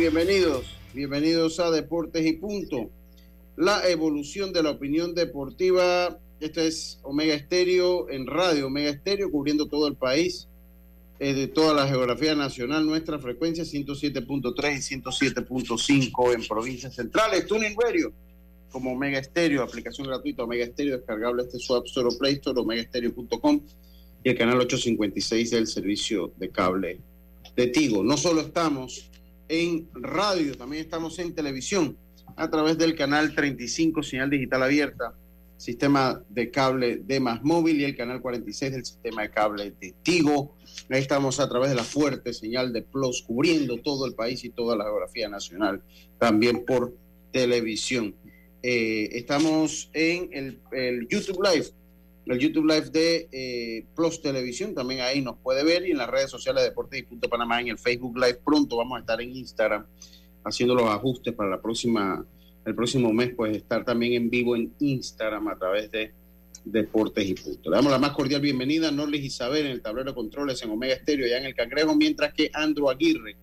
Bienvenidos, bienvenidos a Deportes y Punto, la evolución de la opinión deportiva. Esto es Omega Estéreo en radio, Omega Estéreo cubriendo todo el país, eh, de toda la geografía nacional, nuestra frecuencia 107.3 y 107.5 en provincias centrales, Tuning Radio como Omega Estéreo, aplicación gratuita Omega Estéreo, descargable este su App Store o Play Store, omegaestereo.com y el canal 856 del servicio de cable de Tigo. No solo estamos en radio, también estamos en televisión a través del canal 35 señal digital abierta, sistema de cable de Más Móvil y el canal 46 del sistema de cable de Tigo. Ahí estamos a través de la fuerte señal de Plus, cubriendo todo el país y toda la geografía nacional, también por televisión. Eh, estamos en el, el YouTube Live el YouTube Live de eh, Plus Televisión, también ahí nos puede ver y en las redes sociales de Deportes y Punto Panamá, en el Facebook Live pronto vamos a estar en Instagram haciendo los ajustes para la próxima, el próximo mes, pues estar también en vivo en Instagram a través de Deportes y Punto. Le damos la más cordial bienvenida a Norlis Isabel en el tablero de controles en Omega Estéreo, ya en el Cangrejo, mientras que Andrew Aguirre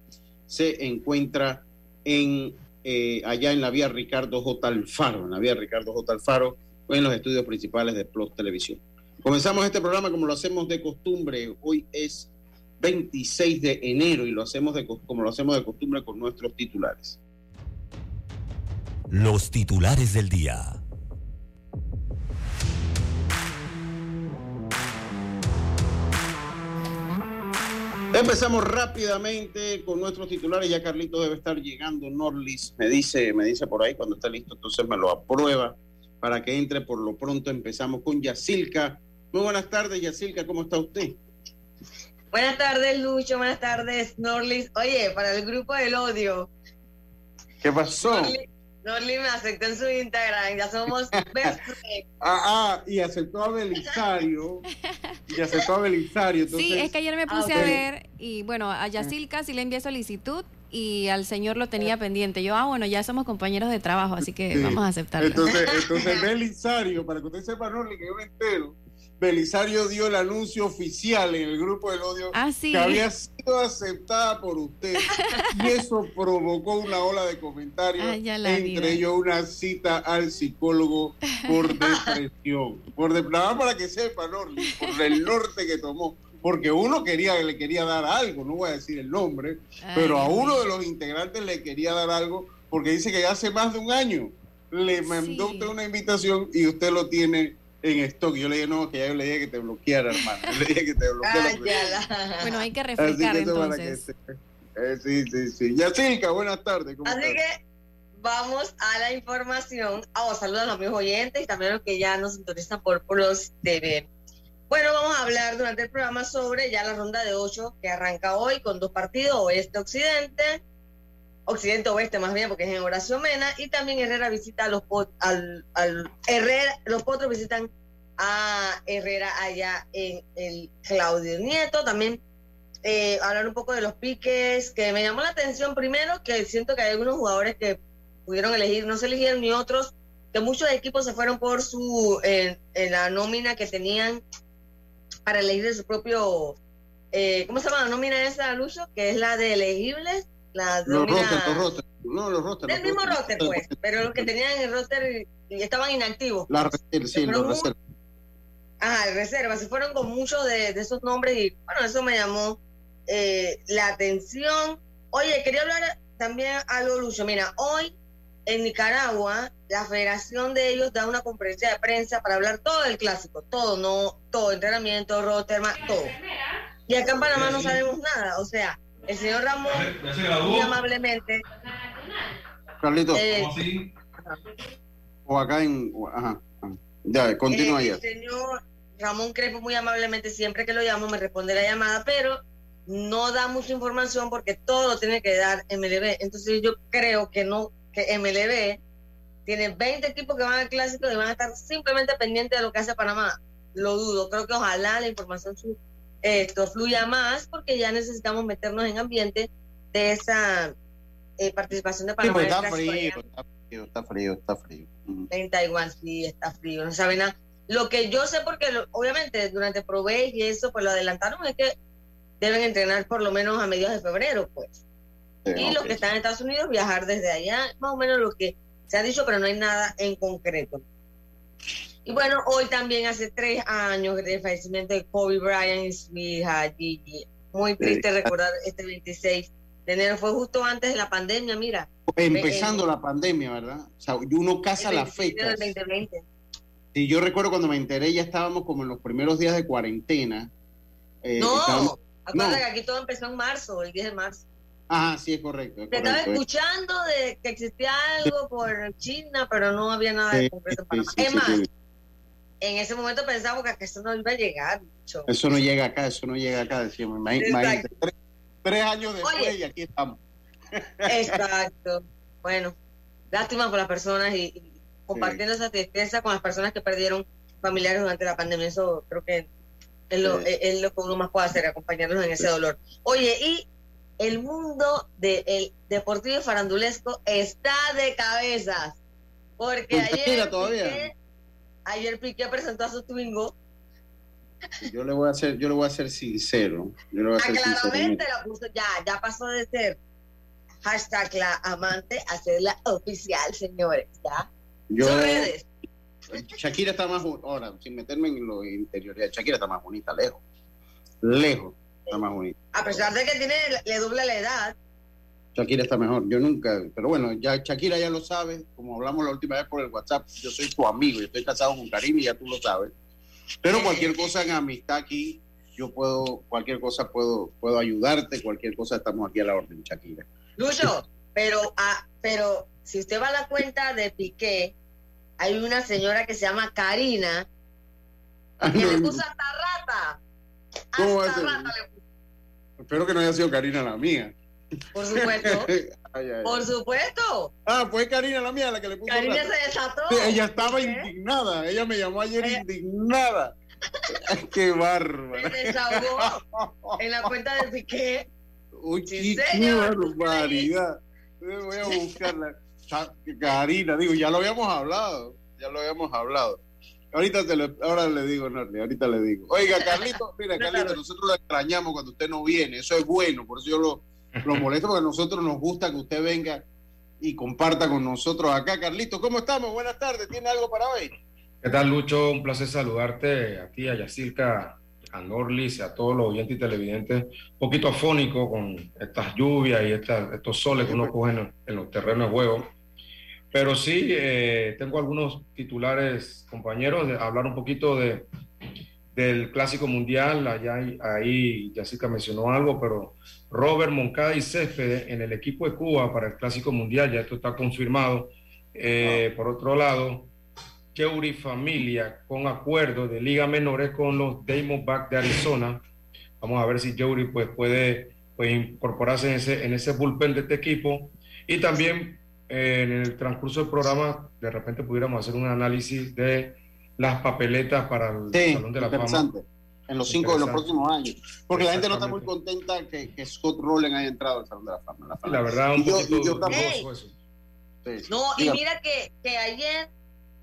se encuentra en eh, allá en la vía Ricardo J. Alfaro, en la vía Ricardo J. Alfaro en los estudios principales de Plus Televisión. Comenzamos este programa como lo hacemos de costumbre. Hoy es 26 de enero y lo hacemos de, como lo hacemos de costumbre con nuestros titulares. Los titulares del día. Empezamos rápidamente con nuestros titulares. Ya Carlito debe estar llegando. Norlis me dice, me dice por ahí cuando está listo, entonces me lo aprueba para que entre por lo pronto. Empezamos con Yacilca. Muy buenas tardes, Yacilca, ¿cómo está usted? Buenas tardes, Lucho. Buenas tardes, Norlis. Oye, para el grupo del odio. ¿Qué pasó? Norlis, me aceptó en su Instagram. Ya somos best Ah, ah, y aceptó a Belisario. y aceptó a Belisario. Sí, es que ayer me puse ah, a ver y bueno, a Yacilca sí le envié solicitud y al señor lo tenía pendiente. Yo, ah, bueno, ya somos compañeros de trabajo, así que vamos a aceptarlo. Entonces, entonces Belisario, para que usted sepa, no, que yo me entero, Belisario dio el anuncio oficial en el grupo del odio ah, que había sido aceptada por usted. Y eso provocó una ola de comentarios, ah, entre ellos una cita al psicólogo por depresión, por de, nada para que sepa, Norli, por el norte que tomó porque uno quería, le quería dar algo, no voy a decir el nombre, pero a uno de los integrantes le quería dar algo porque dice que hace más de un año le mandó usted una invitación y usted lo tiene en stock. Yo le dije, no, que ya yo le dije que te bloqueara, hermano. le dije que te bloqueara. bueno, hay que refrescar entonces. Eh, sí, sí, sí. Yacirca, buenas tardes. Así que vamos a la información. Oh, saludos a los amigos oyentes y también a los que ya nos sintonizan por los TV. Bueno, vamos a hablar durante el programa sobre ya la ronda de ocho que arranca hoy con dos partidos, oeste-occidente, occidente-oeste más bien, porque es en Horacio Mena, y también Herrera visita a los al, al Herrera, los potros visitan a Herrera allá en el Claudio Nieto, también eh, hablar un poco de los piques, que me llamó la atención primero, que siento que hay algunos jugadores que pudieron elegir, no se eligieron ni otros, que muchos equipos se fueron por su, en, la nómina que tenían para elegir de su propio, eh, ¿cómo se llama la nómina esa, Lucho? Que es la de elegibles, la los roster, no, los roster. Del mismo roster, pues, pero los que tenían el roster y estaban inactivos. La, sí, los reservas. Ajá, reservas, se fueron con muchos de, de esos nombres y bueno, eso me llamó eh, la atención. Oye, quería hablar también algo, Lucho. Mira, hoy en Nicaragua, la federación de ellos da una conferencia de prensa para hablar todo el clásico, todo, no, todo, entrenamiento, Rotterdam, todo. Y acá en Panamá no sabemos nada. O sea, el señor Ramón, muy amablemente. Carlito, eh, o acá en. Ajá, ya, continúa eh, El señor Ramón Crepo, muy amablemente, siempre que lo llamo, me responde la llamada, pero no da mucha información porque todo lo tiene que dar MLB. Entonces yo creo que no, que MLB tiene 20 equipos que van al clásico y van a estar simplemente pendientes de lo que hace Panamá. Lo dudo, creo que ojalá la información esto fluya más porque ya necesitamos meternos en ambiente de esa eh, participación de Panamá. está, frío, está frío, está frío, está frío, En Taiwán sí está frío, no sabe nada. Lo que yo sé, porque obviamente durante Provey y eso, pues lo adelantaron, es que deben entrenar por lo menos a mediados de febrero, pues. y los que están en Estados Unidos viajar desde allá, más o menos lo que se ha dicho, pero no hay nada en concreto. Y bueno, hoy también hace tres años del fallecimiento de Kobe Bryant y su hija Gigi. Muy triste recordar este 26 de enero, fue justo antes de la pandemia, mira. Empezando la pandemia, ¿verdad? O sea, uno casa la fecha. Sí, yo recuerdo cuando me enteré, ya estábamos como en los primeros días de cuarentena. Eh, no, Acuérdate que aquí todo empezó en marzo, el 10 de marzo. Ajá, sí, es correcto. Te estaba escuchando de que existía algo por China, pero no había nada de concreto para Es más, en ese momento pensamos que eso no iba a llegar. Eso no llega acá, eso no llega acá, decíamos. Imagínate, tres, años después y aquí estamos. Exacto. Bueno, lástima por las personas y, compartiendo esa tristeza con las personas que perdieron familiares durante la pandemia. Eso creo que es lo, es lo que uno más puede hacer, acompañarnos en ese dolor. Oye, y el mundo del deportivo y farandulesco está de cabezas. Porque ayer Piqué, ayer Piqué presentó a su Twingo. Yo le voy a hacer, yo le voy a ser sincero. Yo le voy a ser claramente la puso ya, ya pasó de ser hashtag la amante a ser la oficial, señores, ya. Yo, Shakira está más, ahora, sin meterme en lo interior, Shakira está más bonita, lejos. Lejos, está más bonita. A pesar de que tiene, le doble la edad. Shakira está mejor. Yo nunca, pero bueno, ya Shakira ya lo sabe, como hablamos la última vez por el WhatsApp, yo soy tu amigo, yo estoy casado con Karim y ya tú lo sabes. Pero cualquier cosa en amistad aquí, yo puedo, cualquier cosa puedo, puedo ayudarte, cualquier cosa estamos aquí a la orden, Shakira. Lucho, pero, ah, pero si usted va a la cuenta de Piqué, hay una señora que se llama Karina ah, que le puso hasta rata. Hasta rata le puso. Espero que no haya sido Karina la mía. Por supuesto. Por supuesto. Ah, fue Karina la mía la que le puso. Karina se desató. ella estaba indignada. Ella me llamó ayer indignada. qué bárbaro. Se desahogó en la cuenta de Piqué. Uy, qué barbaridad. Voy a buscarla. Karina, digo, ya lo habíamos hablado, ya lo habíamos hablado. Ahorita te lo, ahora le digo, Norli, ahorita le digo. Oiga, Carlito, mira, Carlito, nosotros lo extrañamos cuando usted no viene, eso es bueno, por eso yo lo, lo molesto, porque a nosotros nos gusta que usted venga y comparta con nosotros acá. Carlito, ¿cómo estamos? Buenas tardes, ¿tiene algo para hoy? ¿Qué tal, Lucho? Un placer saludarte a ti, a Yacirca, a Norlis y a todos los oyentes y televidentes, un poquito afónico con estas lluvias y estos soles que uno coge en, los terrenos de juego. Pero sí, eh, tengo algunos titulares, compañeros, de hablar un poquito de, del Clásico Mundial. Allá ahí Jessica mencionó algo, pero Robert Moncada y Céspedes en el equipo de Cuba para el Clásico Mundial, ya esto está confirmado. Eh, por otro lado, Keuri Familia con acuerdo de Liga Menores con los Diamondbacks de Arizona. Vamos a ver si Keuri pues, puede pues, incorporarse en ese, en ese bullpen de este equipo. Y también en el transcurso del programa, de repente pudiéramos hacer un análisis de las papeletas para el Salón de la Fama. En los cinco de los próximos años. Porque la gente no está muy contenta que, que Scott Rowland haya entrado al Salón de la Fama. La, verdad, un poquito No, y mira que, que ayer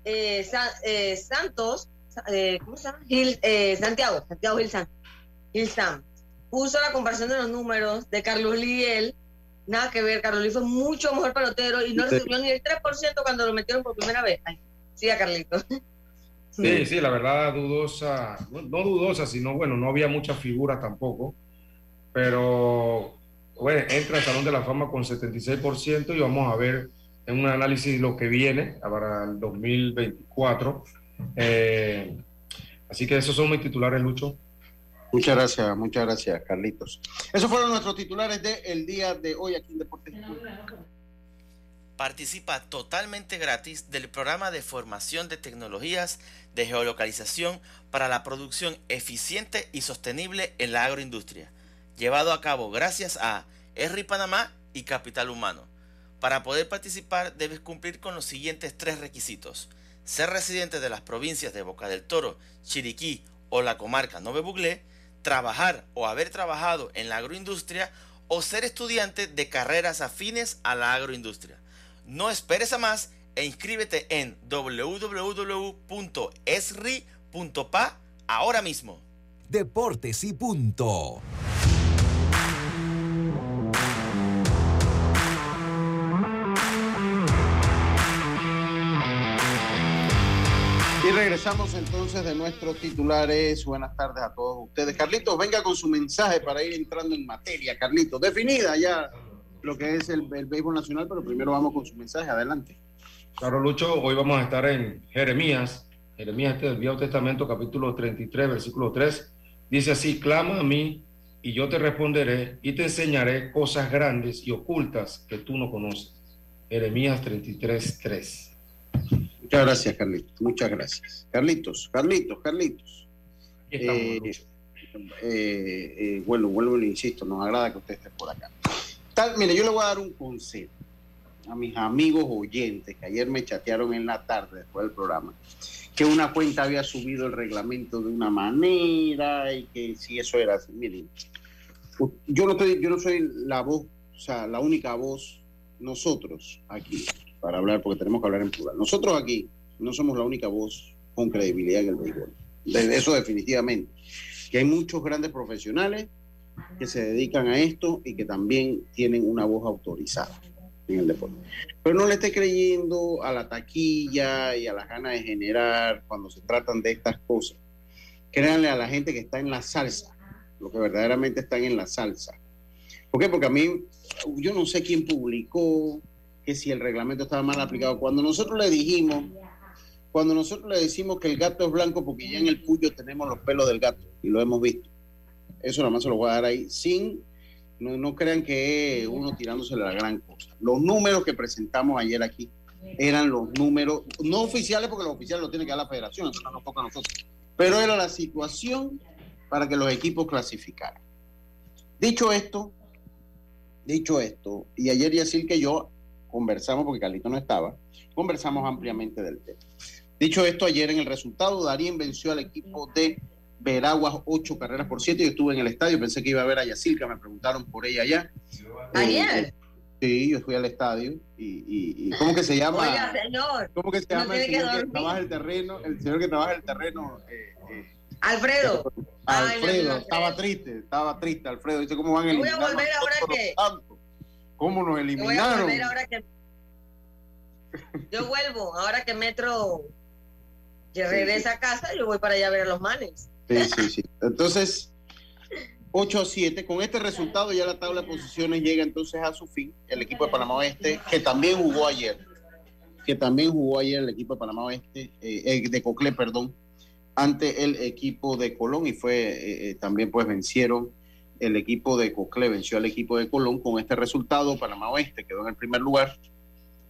eh, eh, Santos, eh, ¿cómo se llama? Santiago, Santiago Gil Sam, puso la comparación de los números de Carlos Liel. Nada que ver, Carlos Liel fue mucho mejor pelotero y no recibió ni el 3% cuando lo metieron por primera vez. sí, a Carlitos. Sí, sí, la verdad dudosa, no, dudosa, sino bueno, no había muchas figuras tampoco, pero bueno, entra al Salón de la Fama con 76% y vamos a ver en un análisis lo que viene para el 2024. Eh, así que esos son mis titulares, Lucho. Muchas gracias, muchas gracias, Carlitos. Esos fueron nuestros titulares del día de hoy aquí en Deportes. Participa totalmente gratis del programa de formación de tecnologías de geolocalización para la producción eficiente y sostenible en la agroindustria, llevado a cabo gracias a ERRI Panamá y Capital Humano para poder participar debes cumplir con los siguientes tres requisitos. Ser residente de las provincias de Boca del Toro, Chiriquí o la comarca Nove Buglé, trabajar o haber trabajado en la agroindustria o ser estudiante de carreras afines a la agroindustria. No esperes a más e inscríbete en www.esri.pa ahora mismo. Deportes y punto. Y regresamos entonces de nuestros titulares. Buenas tardes a todos ustedes. Carlitos, venga con su mensaje para ir entrando en materia. Carlitos, definida ya lo que es el, el béisbol nacional, pero primero vamos con su mensaje. Adelante. Claro, Lucho, hoy vamos a estar en Jeremías, Jeremías este del Viejo Testamento, capítulo 33, versículo 3. Dice así, clama a mí y yo te responderé y te enseñaré cosas grandes y ocultas que tú no conoces. Jeremías 33, 3. Muchas gracias, Carlitos. Muchas gracias. Carlitos, Carlitos, Carlitos. Eh, eh, eh, vuelvo, vuelvo, le insisto, nos agrada que usted esté por acá. Tal, mire, yo le voy a dar un consejo a mis amigos oyentes que ayer me chatearon en la tarde después del programa, que una cuenta había subido el reglamento de una manera y que si eso era así, miren, yo no, estoy, yo no soy la voz, o sea, la única voz, nosotros aquí, para hablar, porque tenemos que hablar en plural. Nosotros aquí no somos la única voz con credibilidad en el béisbol. De eso definitivamente. Que hay muchos grandes profesionales que se dedican a esto y que también tienen una voz autorizada en el deporte. Pero no le esté creyendo a la taquilla y a las ganas de generar cuando se tratan de estas cosas. Créanle a la gente que está en la salsa, lo que verdaderamente están en la salsa. ¿Por qué? Porque a mí, yo no sé quién publicó, que si el reglamento estaba mal aplicado. Cuando nosotros le dijimos, cuando nosotros le decimos que el gato es blanco porque ya en el puyo tenemos los pelos del gato y lo hemos visto. Eso nada más se lo voy a dar ahí sin, no, no crean que uno tirándose la gran cosa. Los números que presentamos ayer aquí eran los números, no oficiales porque los oficiales lo tiene que dar la federación, eso no nos toca a nosotros, pero era la situación para que los equipos clasificaran. Dicho esto, dicho esto, y ayer decir que yo conversamos, porque Carlito no estaba, conversamos ampliamente del tema. Dicho esto, ayer en el resultado, Darín venció al equipo de Veraguas ocho carreras por siete. Yo estuve en el estadio, pensé que iba a ver a Yacilca, me preguntaron por ella allá. Ayer. sí, yo fui al estadio y, ¿cómo que se llama? Oiga, señor. ¿Cómo que se llama el señor que, trabaja el terreno? El señor que trabaja el terreno. Eh, eh, Alfredo. Alfredo, estaba triste, estaba triste, Alfredo. Dice, ¿cómo van a Voy a volver ahora que... ¿Cómo nos eliminaron? Yo vuelvo, ahora que Metro regresa a casa, yo voy para allá a ver a los manes. Sí, sí, sí. Entonces, 8 a 7. Con este resultado ya la tabla de posiciones llega entonces a su fin. El equipo de Panamá Oeste, que también jugó ayer, que también jugó ayer el equipo de Panamá Oeste, eh, eh, de Cocle, perdón, ante el equipo de Colón y fue eh, también pues vencieron el equipo de Cocle, venció al equipo de Colón con este resultado. Panamá Oeste quedó en el primer lugar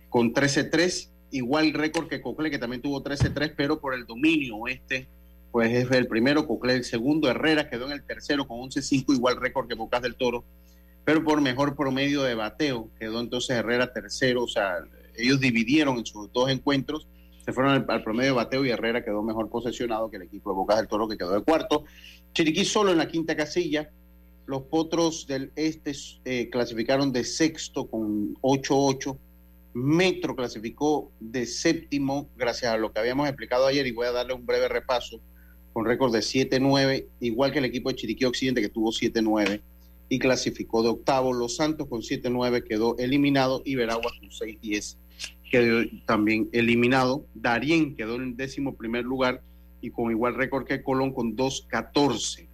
con 13-3, igual récord que Cocle, que también tuvo 13-3, pero por el dominio oeste pues es el primero, Cocle el segundo, Herrera quedó en el tercero con 11-5, igual récord que Bocas del Toro, pero por mejor promedio de bateo quedó entonces Herrera tercero, o sea, ellos dividieron en sus dos encuentros, se fueron al, promedio de bateo y Herrera quedó mejor posesionado que el equipo de Bocas del Toro que quedó de cuarto. Chiriquí solo en la quinta casilla, los Potros del Este eh, clasificaron de sexto con 8-8. Metro clasificó de séptimo, gracias a lo que habíamos explicado ayer, y voy a darle un breve repaso con récord de 7-9, igual que el equipo de Chiriquí Occidente que tuvo 7-9 y clasificó de octavo. Los Santos con 7-9 quedó eliminado y Veraguas con 6-10 quedó también eliminado. Darien quedó en décimo primer lugar y con igual récord que Colón con 2-14.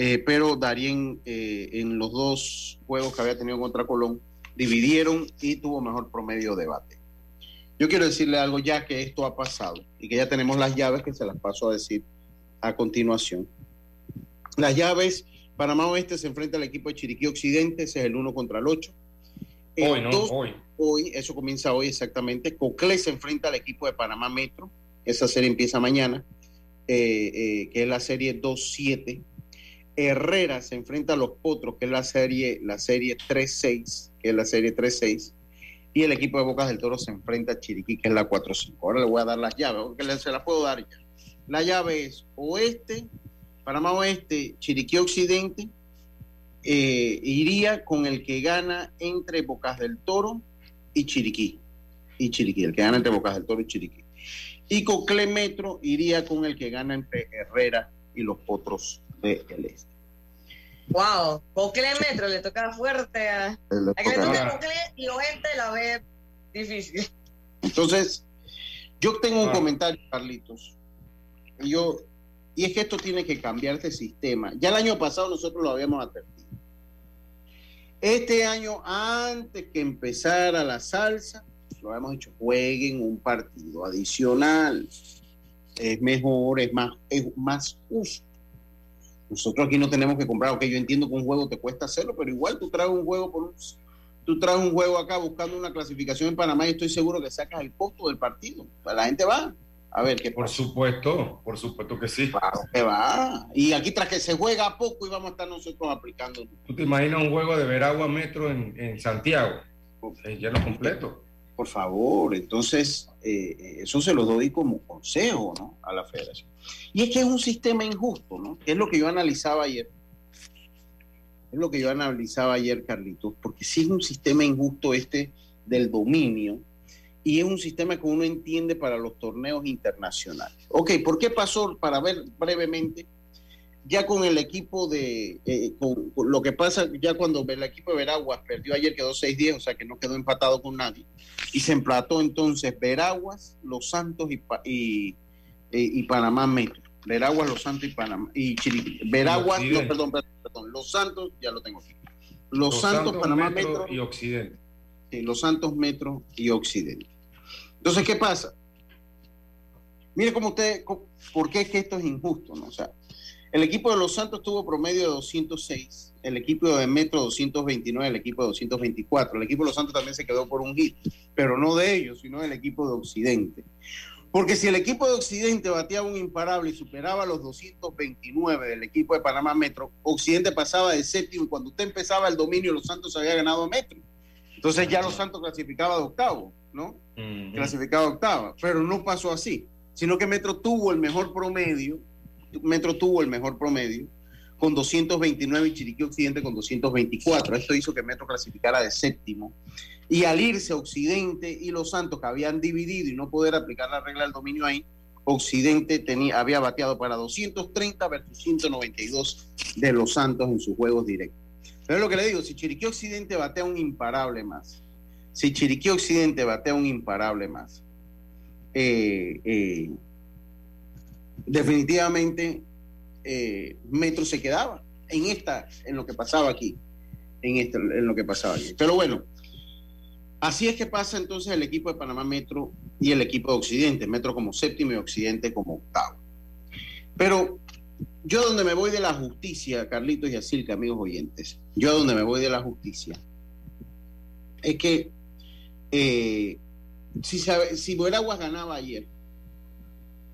Eh, pero Darien eh, en los dos juegos que había tenido contra Colón dividieron y tuvo mejor promedio de bate. Yo quiero decirle algo ya que esto ha pasado y que ya tenemos las llaves que se las paso a decir a continuación. Las llaves, Panamá Oeste se enfrenta al equipo de Chiriquí Occidente, ese es el 1 contra el 8. hoy, ¿no? hoy. Hoy, eso comienza hoy exactamente. Cocle se enfrenta al equipo de Panamá Metro, esa serie empieza mañana, eh, eh, que es la serie 2-7. Herrera se enfrenta a los Potros, que es la serie, la serie 3-6, que es la serie 3-6. Y el equipo de Bocas del Toro se enfrenta a Chiriquí, que es la 4-5. Ahora le voy a dar las llaves, porque se las puedo dar ya. La llave es oeste, Panamá Oeste, Chiriquí Occidente, eh, iría con el que gana entre Bocas del Toro y Chiriquí. Y Chiriquí, el que gana entre Bocas del Toro y Chiriquí. Y Cocle Metro iría con el que gana entre Herrera y los Potros del Este. Wow, Cocle Metro le toca fuerte a, a que le toca Cocle y Oeste la ve difícil. Entonces, yo tengo un ah. comentario, Carlitos y yo, y es que esto tiene que cambiar este sistema. Ya el año pasado nosotros lo habíamos advertido. Este año, antes que empezara la salsa, lo habíamos dicho, jueguen un partido adicional. Es mejor, es más, es más justo. Nosotros aquí no tenemos que comprar, ok, yo entiendo que un juego te cuesta hacerlo, pero igual tú traes un juego por un, tú traes un juego acá buscando una clasificación en Panamá y estoy seguro que sacas el costo del partido. La gente va. A ver qué Por supuesto, por supuesto que sí. Claro que va. Y aquí tras que se juega poco y vamos a estar nosotros aplicando. ¿Tú te imaginas un juego de Veragua Metro en, en Santiago? ya lo completo. Por favor, entonces eh, eso se lo doy como consejo ¿no? a la federación. Y es que es un sistema injusto, ¿no? es lo que yo analizaba ayer. Es lo que yo analizaba ayer, Carlitos, porque si es un sistema injusto este del dominio y es un sistema que uno entiende para los torneos internacionales. Ok, ¿por qué pasó? Para ver brevemente, ya con el equipo de, eh, con, lo que pasa ya cuando el equipo de Veraguas perdió ayer, quedó 6-10, o sea que no quedó empatado con nadie, y se emplató entonces Veraguas, Los Santos y, y, y Panamá Metro. Veraguas, Los Santos y Panamá, y Chiriquí. Veraguas, no, perdón, perdón, Los Santos, ya lo tengo aquí. Los, Santos, Panamá Metro, y Occidente. Sí, Los Santos Metro y Occidente. Entonces, ¿qué pasa? Mire cómo usted, por qué es que esto es injusto, ¿no? O sea, el equipo de Los Santos tuvo promedio de 206, el equipo de Metro 229, el equipo de 224. El equipo de Los Santos también se quedó por un hit, pero no de ellos, sino del equipo de Occidente. Porque si el equipo de Occidente bateaba un imparable y superaba los 229 del equipo de Panamá Metro, Occidente pasaba de séptimo y cuando usted empezaba el dominio, Los Santos había ganado a Metro. Entonces ya Los Santos clasificaba de octavo. ¿no? Clasificado octava, pero no pasó así, sino que Metro tuvo el mejor promedio, Metro tuvo el mejor promedio con 229 y Chiriquí Occidente con 224. Esto hizo que Metro clasificara de séptimo. Y al irse Occidente y Los Santos, que habían dividido y no poder aplicar la regla del dominio ahí, Occidente tenía, había bateado para 230 versus 192 de Los Santos en sus juegos directos. Pero es lo que le digo, si Chiriquí Occidente batea un imparable más, si Chiriquí Occidente batea un imparable más, eh, eh, definitivamente eh, Metro se quedaba en esta, en lo que pasaba aquí, en, esto, en lo que pasaba aquí. Pero bueno, así es que pasa entonces el equipo de Panamá Metro y el equipo de Occidente, Metro como séptimo y Occidente como octavo. Pero yo donde me voy de la justicia, Carlitos y Asilca, amigos oyentes, yo donde me voy de la justicia, es que eh, si, si Veraguas ganaba ayer,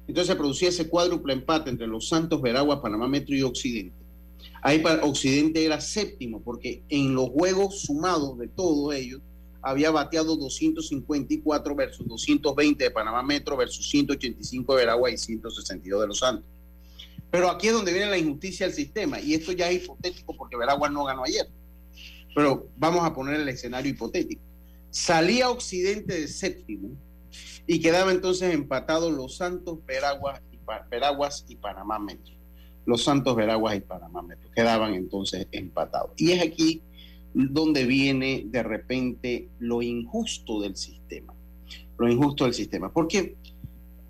entonces se producía ese cuádruple empate entre los Santos, Veraguas, Panamá Metro y Occidente. Ahí para Occidente era séptimo, porque en los juegos sumados de todos ellos había bateado 254 versus 220 de Panamá Metro versus 185 de Veraguas y 162 de los Santos. Pero aquí es donde viene la injusticia del sistema, y esto ya es hipotético porque Veraguas no ganó ayer. Pero vamos a poner el escenario hipotético. Salía Occidente de séptimo y quedaba entonces empatados los Santos, Veraguas y, Veraguas y Panamá Metro. Los Santos, Veraguas y Panamá Metro quedaban entonces empatados. Y es aquí donde viene de repente lo injusto del sistema. Lo injusto del sistema. Porque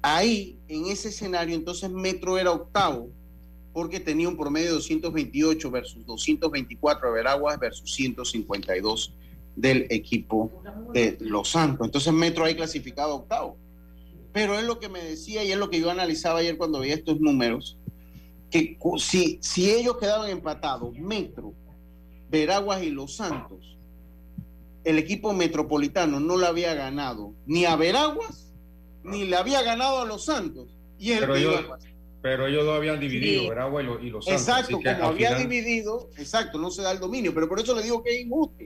ahí, en ese escenario, entonces Metro era octavo porque tenía un promedio de 228 versus 224 de Veraguas versus 152 del equipo de Los Santos. Entonces Metro ahí clasificado octavo. Pero es lo que me decía y es lo que yo analizaba ayer cuando veía estos números, que si, si ellos quedaban empatados, Metro, Veraguas y Los Santos, el equipo metropolitano no le había ganado ni a Veraguas, ni le había ganado a Los Santos. Y el pero, ellos, pero ellos dos habían dividido, sí. Y, los, y los Santos. Exacto, como había final... dividido, exacto, no se da el dominio, pero por eso le digo que es injusto.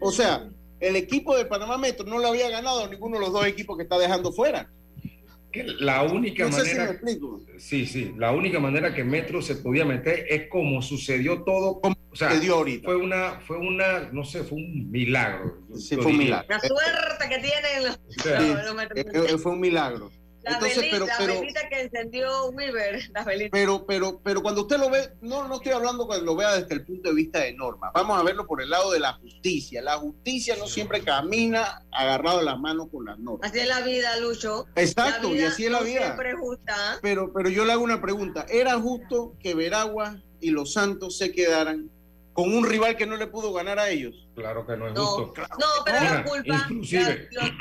O sea, el equipo de Panamá Metro no le había ganado a ninguno de los dos equipos que está dejando fuera. Que la única no sé manera. Si sí, sí. La única manera que Metro se podía meter es como sucedió todo. Como o sea, sucedió ahorita. Fue una, fue una, no sé, fue un milagro. Sí, fue un milagro. La suerte que tienen los, sí, los, los fue un milagro. La, Entonces, velita, pero, pero, la velita que encendió Weaver, la velita. Pero, pero, pero cuando usted lo ve, no, no estoy hablando cuando lo vea desde el punto de vista de norma. Vamos a verlo por el lado de la justicia. La justicia no siempre camina agarrado de las manos con las normas. Así es la vida, Lucho. Exacto, vida y así es la no vida. Siempre justa. Pero, pero yo le hago una pregunta. ¿Era justo que Veragua y los Santos se quedaran con un rival que no le pudo ganar a ellos? Claro que no es no, justo. No, pero Mira, la culpa. Inclusive. La,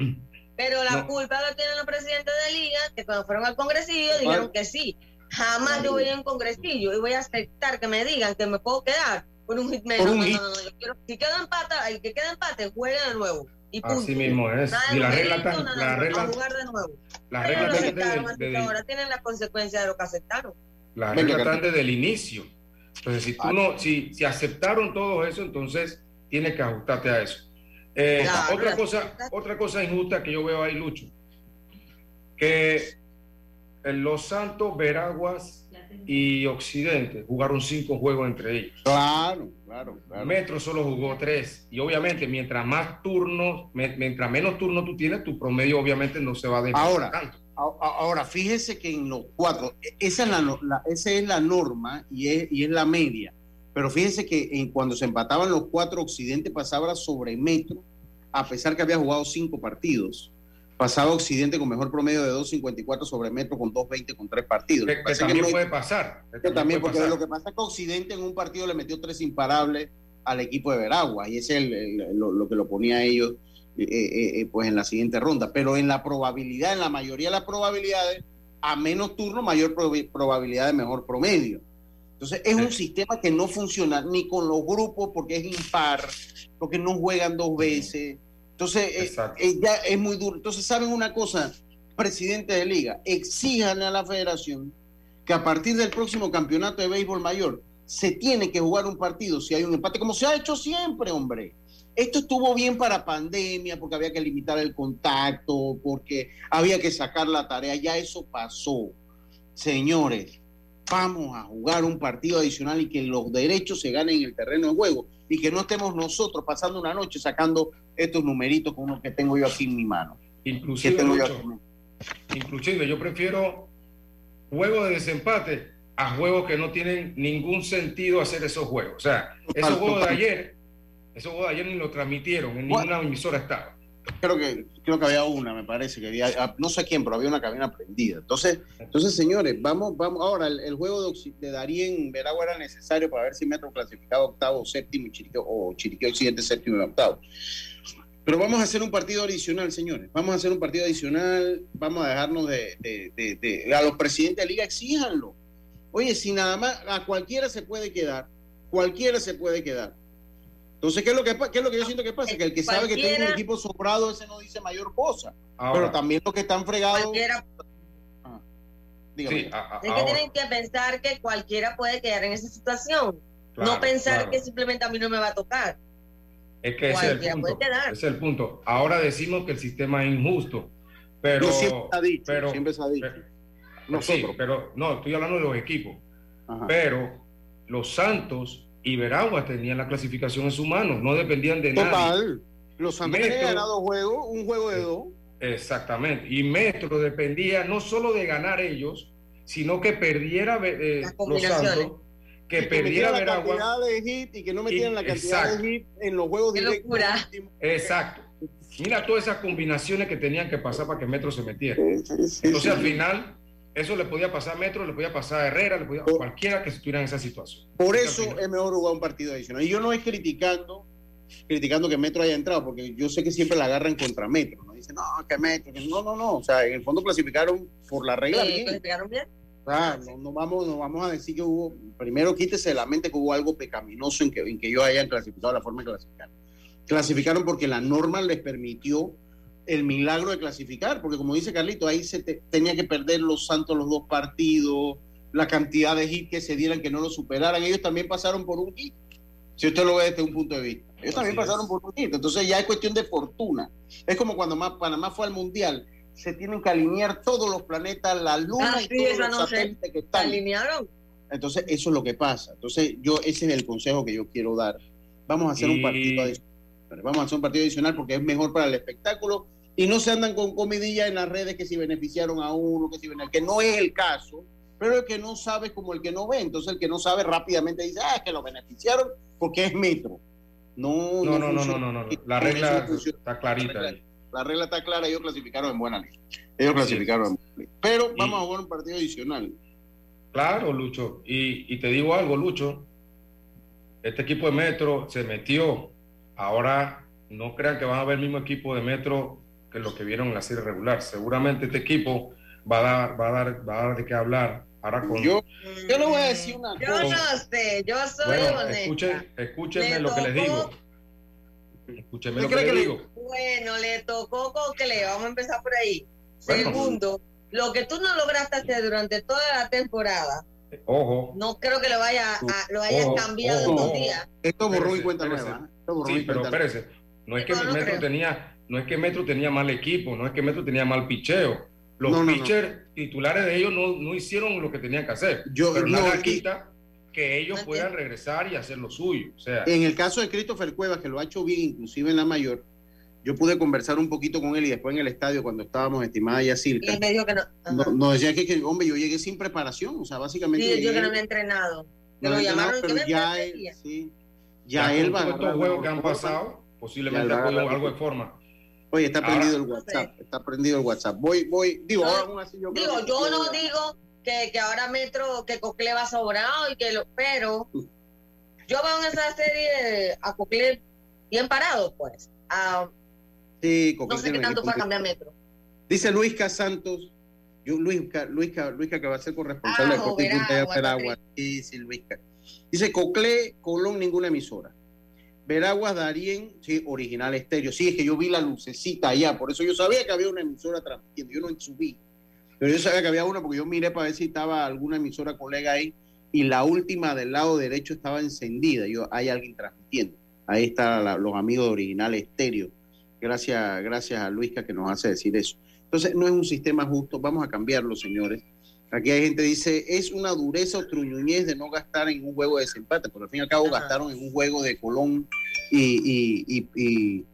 pero la No. culpa la tienen los presidentes de liga, que cuando fueron al congresillo dijeron que sí. Jamás yo voy a un congresillo y voy a aceptar que me digan que me puedo quedar por un hit menos. Por un no, hit. no, no, no, yo quiero, si queda empate, el que queda empate, juegue de nuevo. Y punto. Así mismo es. Nada Y la regla está, la a regla, jugar de nuevo. la Pero regla lo está desde, desde- ahora tienen las consecuencias de lo que aceptaron. la regla está desde el inicio. Entonces, si tú no, si, si aceptaron todo eso, entonces tienes que ajustarte a eso. Eh, Claro, otra cosa, otra cosa injusta que yo veo ahí, Lucho, que en Los Santos, Veraguas y Occidente jugaron cinco juegos entre ellos. Claro, claro, claro. Metro solo jugó tres. Y obviamente, mientras más turnos, mientras menos turnos tú tienes, tu promedio obviamente no se va a Ahora, tanto. Ahora, fíjese que en los cuatro, e- esa es la, esa es la norma y es, y es la media. Pero fíjese que en, cuando se empataban los cuatro, Occidente pasaba sobre Metro, a pesar que había jugado cinco partidos. Pasaba Occidente con mejor promedio de 2.54 sobre Metro con 2.20 con tres partidos. Que, que también Metro- puede pasar. que también, puede porque pasar. lo que pasa es que Occidente en un partido le metió tres imparables al equipo de Veragua y ese es el- el- lo, lo que lo ponía a ellos eh, eh, eh, pues en la siguiente ronda. Pero en la probabilidad, en la mayoría de las probabilidades, a menos turno, mayor prob- probabilidad de mejor promedio. Entonces es un sistema que no funciona ni con los grupos porque es impar, porque no juegan dos veces. Entonces eh, eh, ya es muy duro. Entonces, ¿saben una cosa? Presidente de liga, exijan a la federación que a partir del próximo campeonato de béisbol mayor se tiene que jugar un partido si hay un empate, como se ha hecho siempre, hombre. Esto estuvo bien para pandemia, porque había que limitar el contacto, porque había que sacar la tarea, ya eso pasó. Señores, vamos a jugar un partido adicional y que los derechos se ganen en el terreno de juego y que no estemos nosotros pasando una noche sacando estos numeritos con los que tengo yo aquí en mi mano. Inclusive, tengo yo aquí inclusive yo prefiero juegos de desempate a juegos que no tienen ningún sentido hacer esos juegos. O sea, esos Total, juegos de ayer, esos juegos de ayer ni lo transmitieron, en ninguna emisora estaba. creo que creo que había una, me parece que había, ah, no sé quién, pero había una cabina prendida. Entonces, entonces señores, vamos, vamos. Ahora, el, juego de, de Darien Veragua era necesario para ver si Metro clasificaba octavo, séptimo y Chiriquí, o Chiriquí Occidente séptimo y octavo. Pero vamos a hacer un partido adicional, señores. Vamos a hacer un partido adicional. Vamos a dejarnos de, de, de a los presidentes de liga, exíjanlo. Oye, si nada más a cualquiera se puede quedar, cualquiera se puede quedar. Entonces, ¿qué es lo que, qué es lo que yo siento que pasa? Que el que sabe que tiene un equipo sobrado, ese no dice mayor cosa. pero también los que están fregados. Cualquiera... Ah, es que tienen que pensar que cualquiera puede quedar en esa situación. no pensar que simplemente a mí no me va a tocar. Es que ese es, el punto, ese es el punto. Ahora decimos que el sistema es injusto, pero... siempre se ha dicho, pero, siempre se ha dicho. Nosotros. pero no, estoy hablando de los equipos. Pero los Santos y Veragua tenían la clasificación en sus manos, no dependían de nada. Total. Los Santos tenían ganado juegos, un juego de dos. Exactamente. Y Metro dependía no solo de ganar ellos, sino que perdiera eh, los Santos, que, perdiera la cantidad de hit y que no metieran la cantidad de hit en los juegos directos. Exacto. Mira todas esas combinaciones que tenían que pasar para que Metro se metiera. Entonces al final eso le podía pasar a Metro, le podía pasar a Herrera, le podía a cualquiera que estuviera en esa situación. Por eso es mejor jugar un partido adicional. Y yo no es criticando, criticando que Metro haya entrado, porque yo sé que siempre la agarran contra Metro. ¿no? Dicen, no, que Metro, no, no, no. O sea, en el fondo clasificaron por la regla. bien. ¿Clasificaron bien? no, vamos, no vamos a decir que hubo, primero quítese de la mente que hubo algo pecaminoso en que, en que ellos hayan clasificado de la forma que clasificaron. Clasificaron porque la norma les permitió el milagro de clasificar, porque como dice Carlito, ahí se tenía que perder los Santos los dos partidos, la cantidad de hits que se dieran que no lo superaran. Ellos también pasaron por un hit, si usted lo ve desde un punto de vista. Ellos también pasaron por un hit, entonces ya es cuestión de fortuna. Es como cuando Panamá fue al Mundial, se tienen que alinear todos los planetas, la luna ah, y todos los satélites que están. alinearon? Entonces eso es lo que pasa. Entonces yo ese es el consejo que yo quiero dar. Vamos a hacer un partido adicional. Vamos a hacer un partido adicional porque es mejor para el espectáculo y no se andan con comidilla en las redes que si beneficiaron a uno, que si que no es el caso, pero el que no sabe como el que no ve, entonces el que no sabe rápidamente dice, ah, es que lo beneficiaron porque es metro. No, no, no, no, no, no, no, la regla está clarita. La regla, está clara, ellos clasificaron en buena ley. Ellos clasificaron en buena ley. Pero vamos a jugar un partido adicional. Claro, Lucho. Y, y te digo algo, Lucho. Este equipo de Metro se metió. Ahora no crean que van a ver el mismo equipo de Metro que lo que vieron en la serie regular. Seguramente este equipo va a dar, va a dar, va a dar de qué hablar. Ahora con, yo, yo le voy a decir una yo cosa. Yo no sé, yo soy bueno, Escuchen, escúchenme lo que les digo. Escúchenme lo que, les digo. Bueno, le tocó Cocle, vamos a empezar por ahí. Segundo, lo que tú no lograste hacer durante toda la temporada, Ojo. No creo que lo vaya a, lo hayas cambiado en dos días. Esto borró y cuenta nueva. ¿eh? sí, pero espérese. No es que no, Metro tenía, no es que Metro tenía mal equipo, no es que Metro tenía mal picheo. Los pitchers titulares de ellos no, hicieron lo que tenían que hacer. Yo, pero nada quita que ellos puedan regresar y hacer lo suyo. O sea, en el caso de Christopher Cuevas, que lo ha hecho bien, inclusive en la mayor, yo pude conversar un poquito con él y después en el estadio cuando estábamos estimada y así. Y me dijo que no. Nos decía que, hombre, yo llegué sin preparación, o sea, básicamente. Sí, yo que no me he entrenado. No lo llamaron, pero ya él, sí, ya, él va a estos juegos que han pasado, posiblemente algo de forma. Oye, está prendido el WhatsApp, está prendido el WhatsApp. Voy, voy, digo, ahora así yo Digo, yo no digo que, que, ahora Metro, que Cocle va sobrado y que lo, pero yo veo en esa serie a Cocle bien parado, pues. sí, Cocle no sé qué tanto va a cambiar Metro. Dice Luisca Santos, yo, Luisca, Luisca, Luisca que va a ser corresponsable ah, de Agua. Sí, sí, Luisca. Dice Cocle, Colón, ninguna emisora. Veraguas Darien, sí, original estéreo. Sí, es que yo vi la lucecita allá, por eso yo sabía que había una emisora transmitiendo. Yo no subí, pero yo sabía que había una porque yo miré para ver si estaba alguna emisora colega ahí y la última del lado derecho estaba encendida. Yo, hay alguien transmitiendo. Ahí están los amigos de Original Estéreo. Gracias, gracias a Luisca que nos hace decir eso. Entonces, no es un sistema justo. Vamos a cambiarlo, señores. Aquí hay gente que dice, es una dureza o truñuñez de no gastar en un juego de desempate, pero al fin y al cabo gastaron en un juego de Colón y, y, y,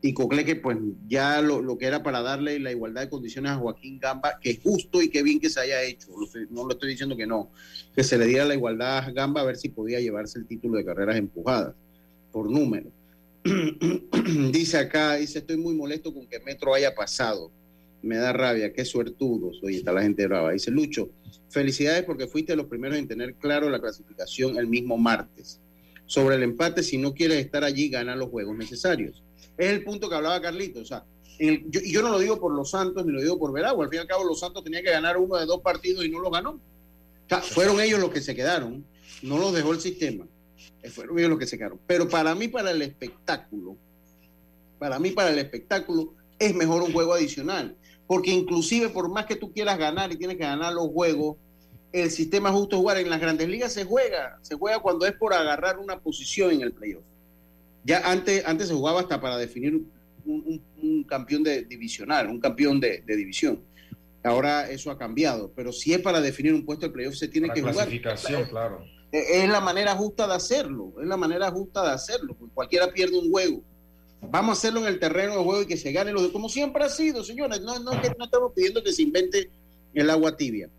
y, Cocle, pues ya lo, que era para darle la igualdad de condiciones a Joaquín Gamba, que es justo y que bien que se haya hecho, no lo estoy diciendo que no, que se le diera la igualdad a Gamba a ver si podía llevarse el título de carreras empujadas por número. dice acá, dice, estoy muy molesto con que Metro haya pasado. Me da rabia, qué suertudos. Oye, está la gente brava. Dice Lucho, felicidades porque fuiste los primeros en tener claro la clasificación el mismo martes. Sobre el empate, si no quieres estar allí, gana los juegos necesarios. Es el punto que hablaba Carlito. O sea, yo, no lo digo por los Santos ni lo digo por Veragua. Al fin y al cabo, los Santos tenían que ganar uno de dos partidos y no lo ganó. O sea, fueron ellos los que se quedaron. No los dejó el sistema. Fueron ellos los que se quedaron. Pero para mí, para el espectáculo, para mí, para el espectáculo, es mejor un juego adicional. Porque inclusive, por más que tú quieras ganar y tienes que ganar los juegos, el sistema justo jugar en las grandes ligas se juega. Se juega cuando es por agarrar una posición en el playoff. Ya antes, antes se jugaba hasta para definir un, campeón de divisional, un campeón de, división. Ahora eso ha cambiado, pero si es para definir un puesto de playoff se tiene que jugar. Clasificación, claro. Es la manera justa de hacerlo, es la manera justa de hacerlo, porque cualquiera pierde un juego. Vamos a hacerlo en el terreno de juego y que se gane los como siempre ha sido, señores. No, no, no estamos pidiendo que se invente el agua tibia.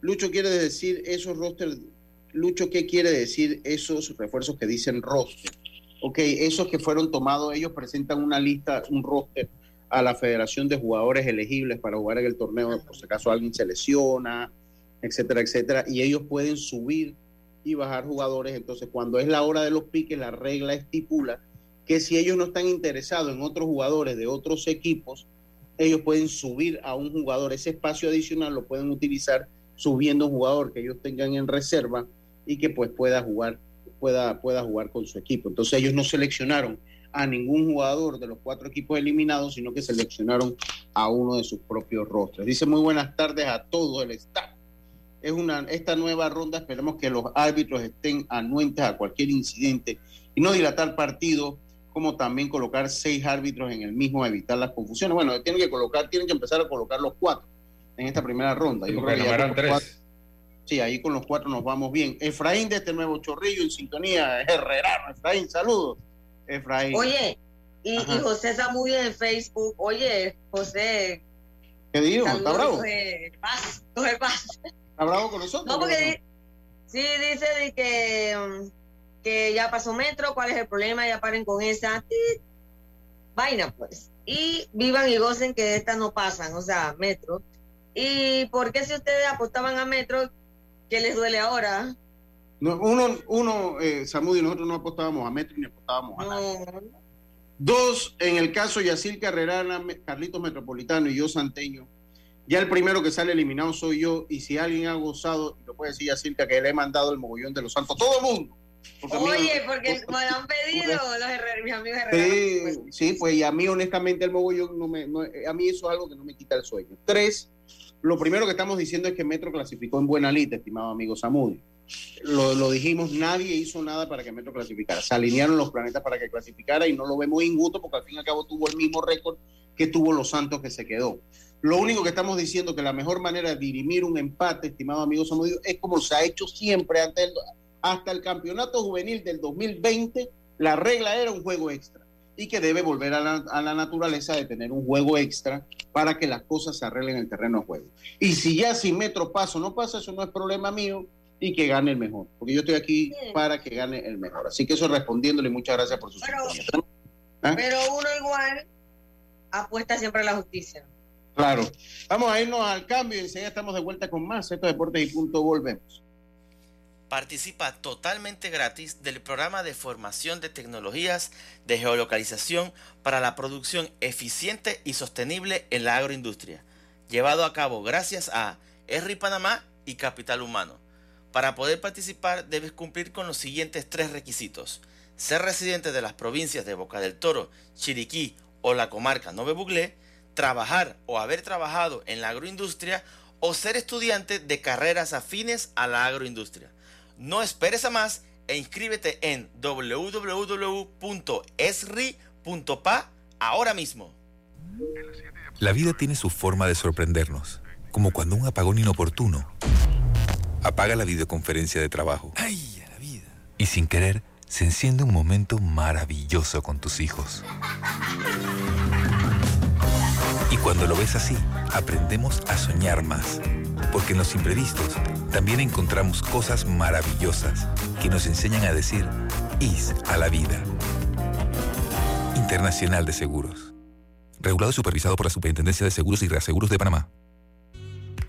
Lucho quiere decir esos roster. Lucho, ¿qué quiere decir esos refuerzos que dicen roster? ok, esos que fueron tomados, ellos presentan una lista, un roster a la Federación de Jugadores elegibles para jugar en el torneo, por si acaso alguien se lesiona, etcétera, etcétera, y ellos pueden subir y bajar jugadores. Entonces, cuando es la hora de los piques, la regla estipula que si ellos no están interesados en otros jugadores de otros equipos, ellos pueden subir a un jugador. Ese espacio adicional lo pueden utilizar subiendo un jugador que ellos tengan en reserva y que pues pueda jugar pueda, pueda jugar con su equipo. Entonces ellos no seleccionaron a ningún jugador de los cuatro equipos eliminados, sino que seleccionaron a uno de sus propios rostros. Dice muy buenas tardes a todo el staff. Es una, esta nueva ronda esperemos que los árbitros estén anuentes a cualquier incidente y no dilatar partido, como también colocar seis árbitros en el mismo, evitar las confusiones. Bueno, tienen que colocar, tienen que empezar a colocar los cuatro en esta primera ronda. Yo creo que tres. Sí, ahí con los cuatro nos vamos bien. Efraín de este nuevo chorrillo en sintonía, Herrerano, Efraín, saludos. Efraín. Oye, y, José Zamudio en Facebook, oye, José. ¿Qué dijo? ¿Está bravo? paz, coge paz. ¿Está bravo con nosotros? No, porque sí dice de que, um, que ya pasó metro, cuál es el problema, ya paren con esa vaina, pues. Y vivan y gocen que estas no pasan, o sea, metro. ¿Y por qué si ustedes apostaban a metro, ¿Qué les duele ahora? No, uno, uno eh, Samudio, nosotros no apostábamos a Metro ni apostábamos a nada. Dos, en el caso Yacil Carrerana, Carlitos Metropolitano y yo Santeño, ya el primero que sale eliminado soy yo, y si alguien ha gozado, lo puede decir Yacirca, que le he mandado el mogollón de los santos, todo el mundo. Oye, porque me lo han pedido los mis amigos herreros. Sí, sí, pues y a mí honestamente el mogollón, no me, a mí eso es algo que no me quita el sueño. Tres, lo primero que estamos diciendo es que Metro clasificó en buena lista, estimado amigo Samudio. Lo, dijimos, nadie hizo nada para que Metro clasificara. Se alinearon los planetas para que clasificara y no lo vemos injusto porque al fin y al cabo tuvo el mismo récord que tuvo los Santos que se quedó. Lo único que estamos diciendo que la mejor manera de dirimir un empate, estimado amigo Samudio, es como se ha hecho siempre hasta el campeonato juvenil del 2020, la regla era un juego extra y que debe volver a la, naturaleza de tener un juego extra para que las cosas se arreglen en el terreno de juego. Y si ya sin metro paso no pasa, eso no es problema mío y que gane el mejor, porque yo estoy aquí para que gane el mejor. Así que eso respondiéndole, muchas gracias por su pero, ¿Ah? pero uno igual apuesta siempre a la justicia. Claro. Vamos a irnos al cambio y enseguida estamos de vuelta con más. Esto es Deportes y Punto, volvemos. Participa totalmente gratis del programa de formación de tecnologías de geolocalización para la producción eficiente y sostenible en la agroindustria, llevado a cabo gracias a ERRI Panamá y Capital Humano. Para poder participar debes cumplir con los siguientes tres requisitos. Ser residente de las provincias de Boca del Toro, Chiriquí o la comarca Nove Buglé, trabajar o haber trabajado en la agroindustria o ser estudiante de carreras afines a la agroindustria. No esperes a más e inscríbete en www.esri.pa ahora mismo. La vida tiene su forma de sorprendernos, como cuando un apagón inoportuno apaga la videoconferencia de trabajo. ¡Ay, la vida! Y sin querer, se enciende un momento maravilloso con tus hijos. Y cuando lo ves así, aprendemos a soñar más porque en los imprevistos también encontramos cosas maravillosas que nos enseñan a decir IS a la vida. Internacional de Seguros. Regulado y supervisado por la Superintendencia de Seguros y Reaseguros de Panamá.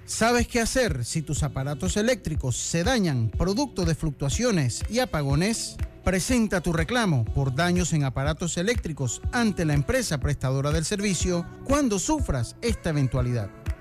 ¿Sabes qué hacer si tus aparatos eléctricos se dañan producto de fluctuaciones y apagones? Presenta tu reclamo por daños en aparatos eléctricos ante la empresa prestadora del servicio cuando sufras esta eventualidad.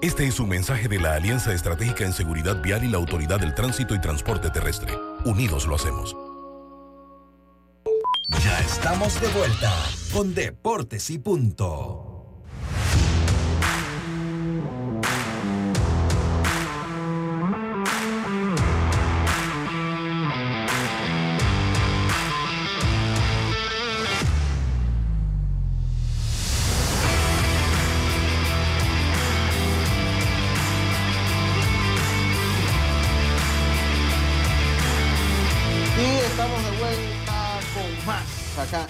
Este es un mensaje de la Alianza Estratégica en Seguridad Vial y la Autoridad del Tránsito y Transporte Terrestre. Unidos lo hacemos. Ya estamos de vuelta con Deportes y Punto.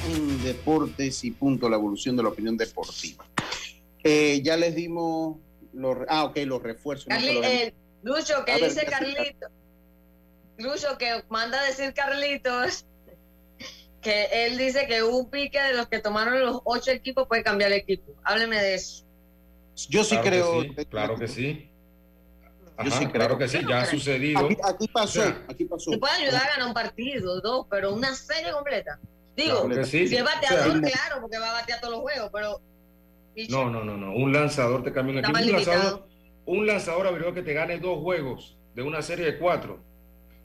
En Deportes y Punto, la evolución de la opinión deportiva. Eh, ya les dimos los, ah, ok, los refuerzos. Eh, Lucho, que dice Carlitos, Lucho, que manda a decir Carlitos, que él dice que un pique de los que tomaron los ocho equipos puede cambiar el equipo. Hábleme de eso. Yo sí creo. claro que sí. Yo sí claro que sí, ya ha sucedido. Aquí, pasó, aquí pasó. Se puede ayudar a ganar un partido, dos, pero una serie completa. Digo, si es bateador, claro, porque va a batear todos los juegos, pero. No, no, no, no. Un lanzador te cambia un equipo. Un lanzador, un lanzador que te gane dos juegos de una serie de cuatro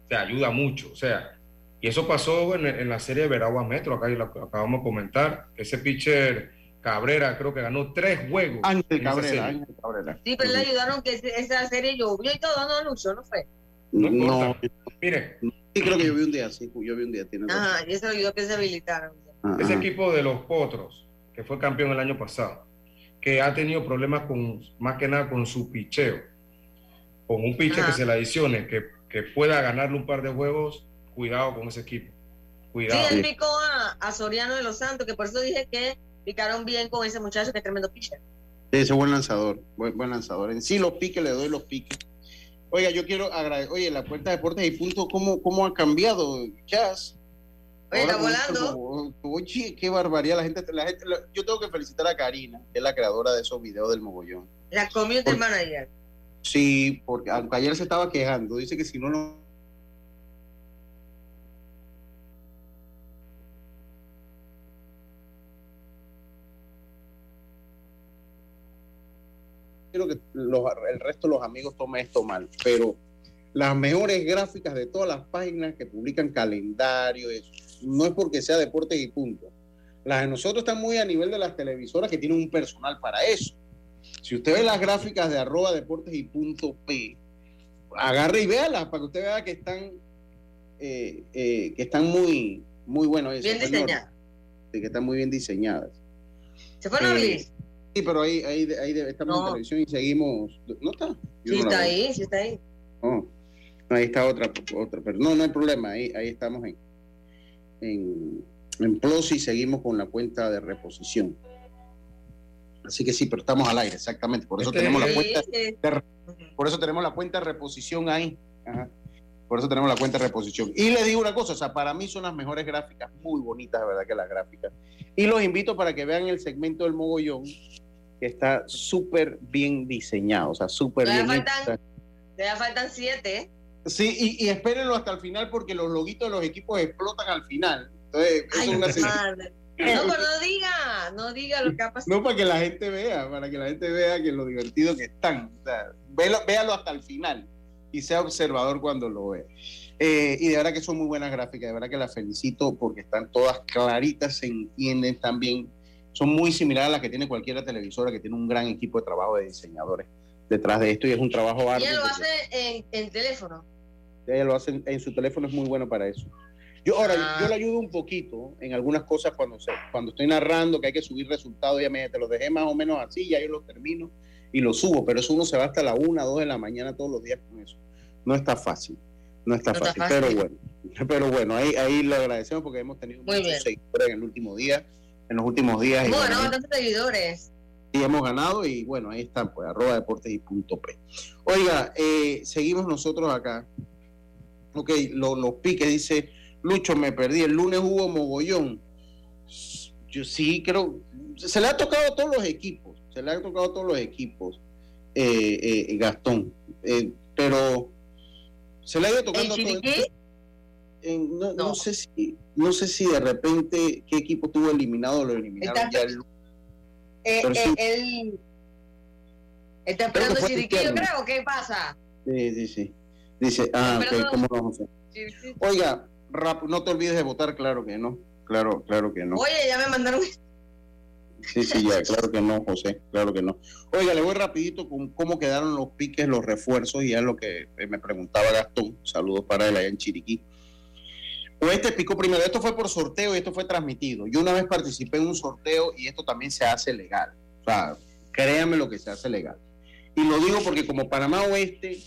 te ayuda mucho. O sea, y eso pasó en, la serie de Veragua Metro, acá lo acabamos de comentar. Ese pitcher Cabrera creo que ganó tres juegos. Ángel Cabrera, Ángel Cabrera. Sí, pero le ayudaron que esa serie llovió y todo, no, Lucho, no fue. No, no. Mire, Sí, creo que yo vi un día, sí, yo vi un día. Tiene Ajá, y eso ayudó que se habilitaron. Ese equipo de los Potros, que fue campeón el año pasado, que ha tenido problemas con, más que nada con su picheo, con un piche que se le adicione, que, que, pueda ganarle un par de juegos, cuidado con ese equipo. Cuidado. Sí, él picó a, Soriano de los Santos, que por eso dije que picaron bien con ese muchacho que es tremendo pitcher. Ese buen lanzador, buen, buen lanzador. En sí los piques, le doy los piques Oiga, yo quiero agradecer, oye, la cuenta de deportes y punto, ¿cómo, cómo ha cambiado, Chas? Oye, está volando. oye, qué barbaridad. La gente, la gente, yo tengo que felicitar a Karina, que es la creadora de esos videos del mogollón. La community manager. Sí, porque aunque ayer se estaba quejando, dice que si no, no que el resto de los amigos tome esto mal, pero las mejores gráficas de todas las páginas que publican calendario, no es porque sea deportes y punto. Las de nosotros están muy a nivel de las televisoras que tienen un personal para eso. Si usted ve las gráficas de arroba deportes y punto P, agarre y véalas para que usted vea que están, eh, eh, que están muy, muy buenos. Bien diseñadas. que están muy bien diseñadas. ¿Se fueron eh, Sí, pero ahí, ahí, ahí estamos en televisión y seguimos. ¿No está? sí, está ahí, sí está ahí. Oh, ahí está otra, otra, pero no, no hay problema, ahí, ahí estamos en, en, en Plus y seguimos con la cuenta de reposición. Así que sí, pero estamos al aire, exactamente. Por eso tenemos la cuenta de, por eso tenemos la cuenta de reposición ahí. Por eso tenemos la cuenta de reposición. Y les digo una cosa, o sea, para mí son las mejores gráficas, muy bonitas, de verdad que las gráficas. Y los invito para que vean el segmento del mogollón, que está súper bien diseñado, o sea, súper bien. Faltan, ya faltan siete. Sí, y, y, espérenlo hasta el final porque los loguitos de los equipos explotan al final. Entonces, Ay, es una No, pero no diga, no diga lo que ha pasado. No, para que la gente vea, para que la gente vea que lo divertido que están. O sea, véalo, véalo hasta el final y sea observador cuando lo ve. Eh, y de verdad que son muy buenas gráficas, de verdad que las felicito porque están todas claritas, se entienden también son muy similares a las que tiene cualquier televisora que tiene un gran equipo de trabajo de diseñadores detrás de esto y es un trabajo arduo. ella lo hace en, teléfono. Ella lo hace en, su teléfono, es muy bueno para eso. Yo ahora, ah. yo le ayudo un poquito en algunas cosas cuando, cuando estoy narrando que hay que subir resultados, ya me te los dejé más o menos así, ya yo los termino y lo subo, pero eso uno se va hasta la una, dos de la mañana todos los días con eso. No está fácil, no está, fácil, pero bueno, pero bueno, ahí, ahí lo agradecemos porque hemos tenido muchos seguidores en el último día, en los últimos días. Bueno, bastantes seguidores. Y hemos ganado y bueno, ahí está, pues arroba deportes y punto P. Oiga, eh, seguimos nosotros acá. Ok, los piques, dice Lucho, me perdí. El lunes hubo mogollón. Yo sí creo, se le ha tocado a todos los equipos, se le ha tocado a todos los equipos, eh, eh, Gastón. pero se le ha ido tocando a todos. No, no. sé si no sé si de repente qué equipo tuvo eliminado lo eliminaron ya el eh, eh, él está esperando Chiriquillo, creo. ¿Qué pasa? Sí, sí, sí. Dice, ah, ok, ¿cómo vamos a hacer? Oiga, rap, no te olvides de votar, claro que no. Claro, claro que no. Oye, ya me mandaron. Sí, sí, ya, claro que no, José, claro que no. Oiga, le voy rapidito con cómo quedaron los piques, los refuerzos, y ya lo que me preguntaba Gastón. Saludos para él allá en Chiriquí. Oeste picó primero. Esto fue por sorteo y esto fue transmitido. Yo una vez participé en un sorteo y esto también se hace legal. O sea, créanme lo que se hace legal. Y lo digo porque como Panamá Oeste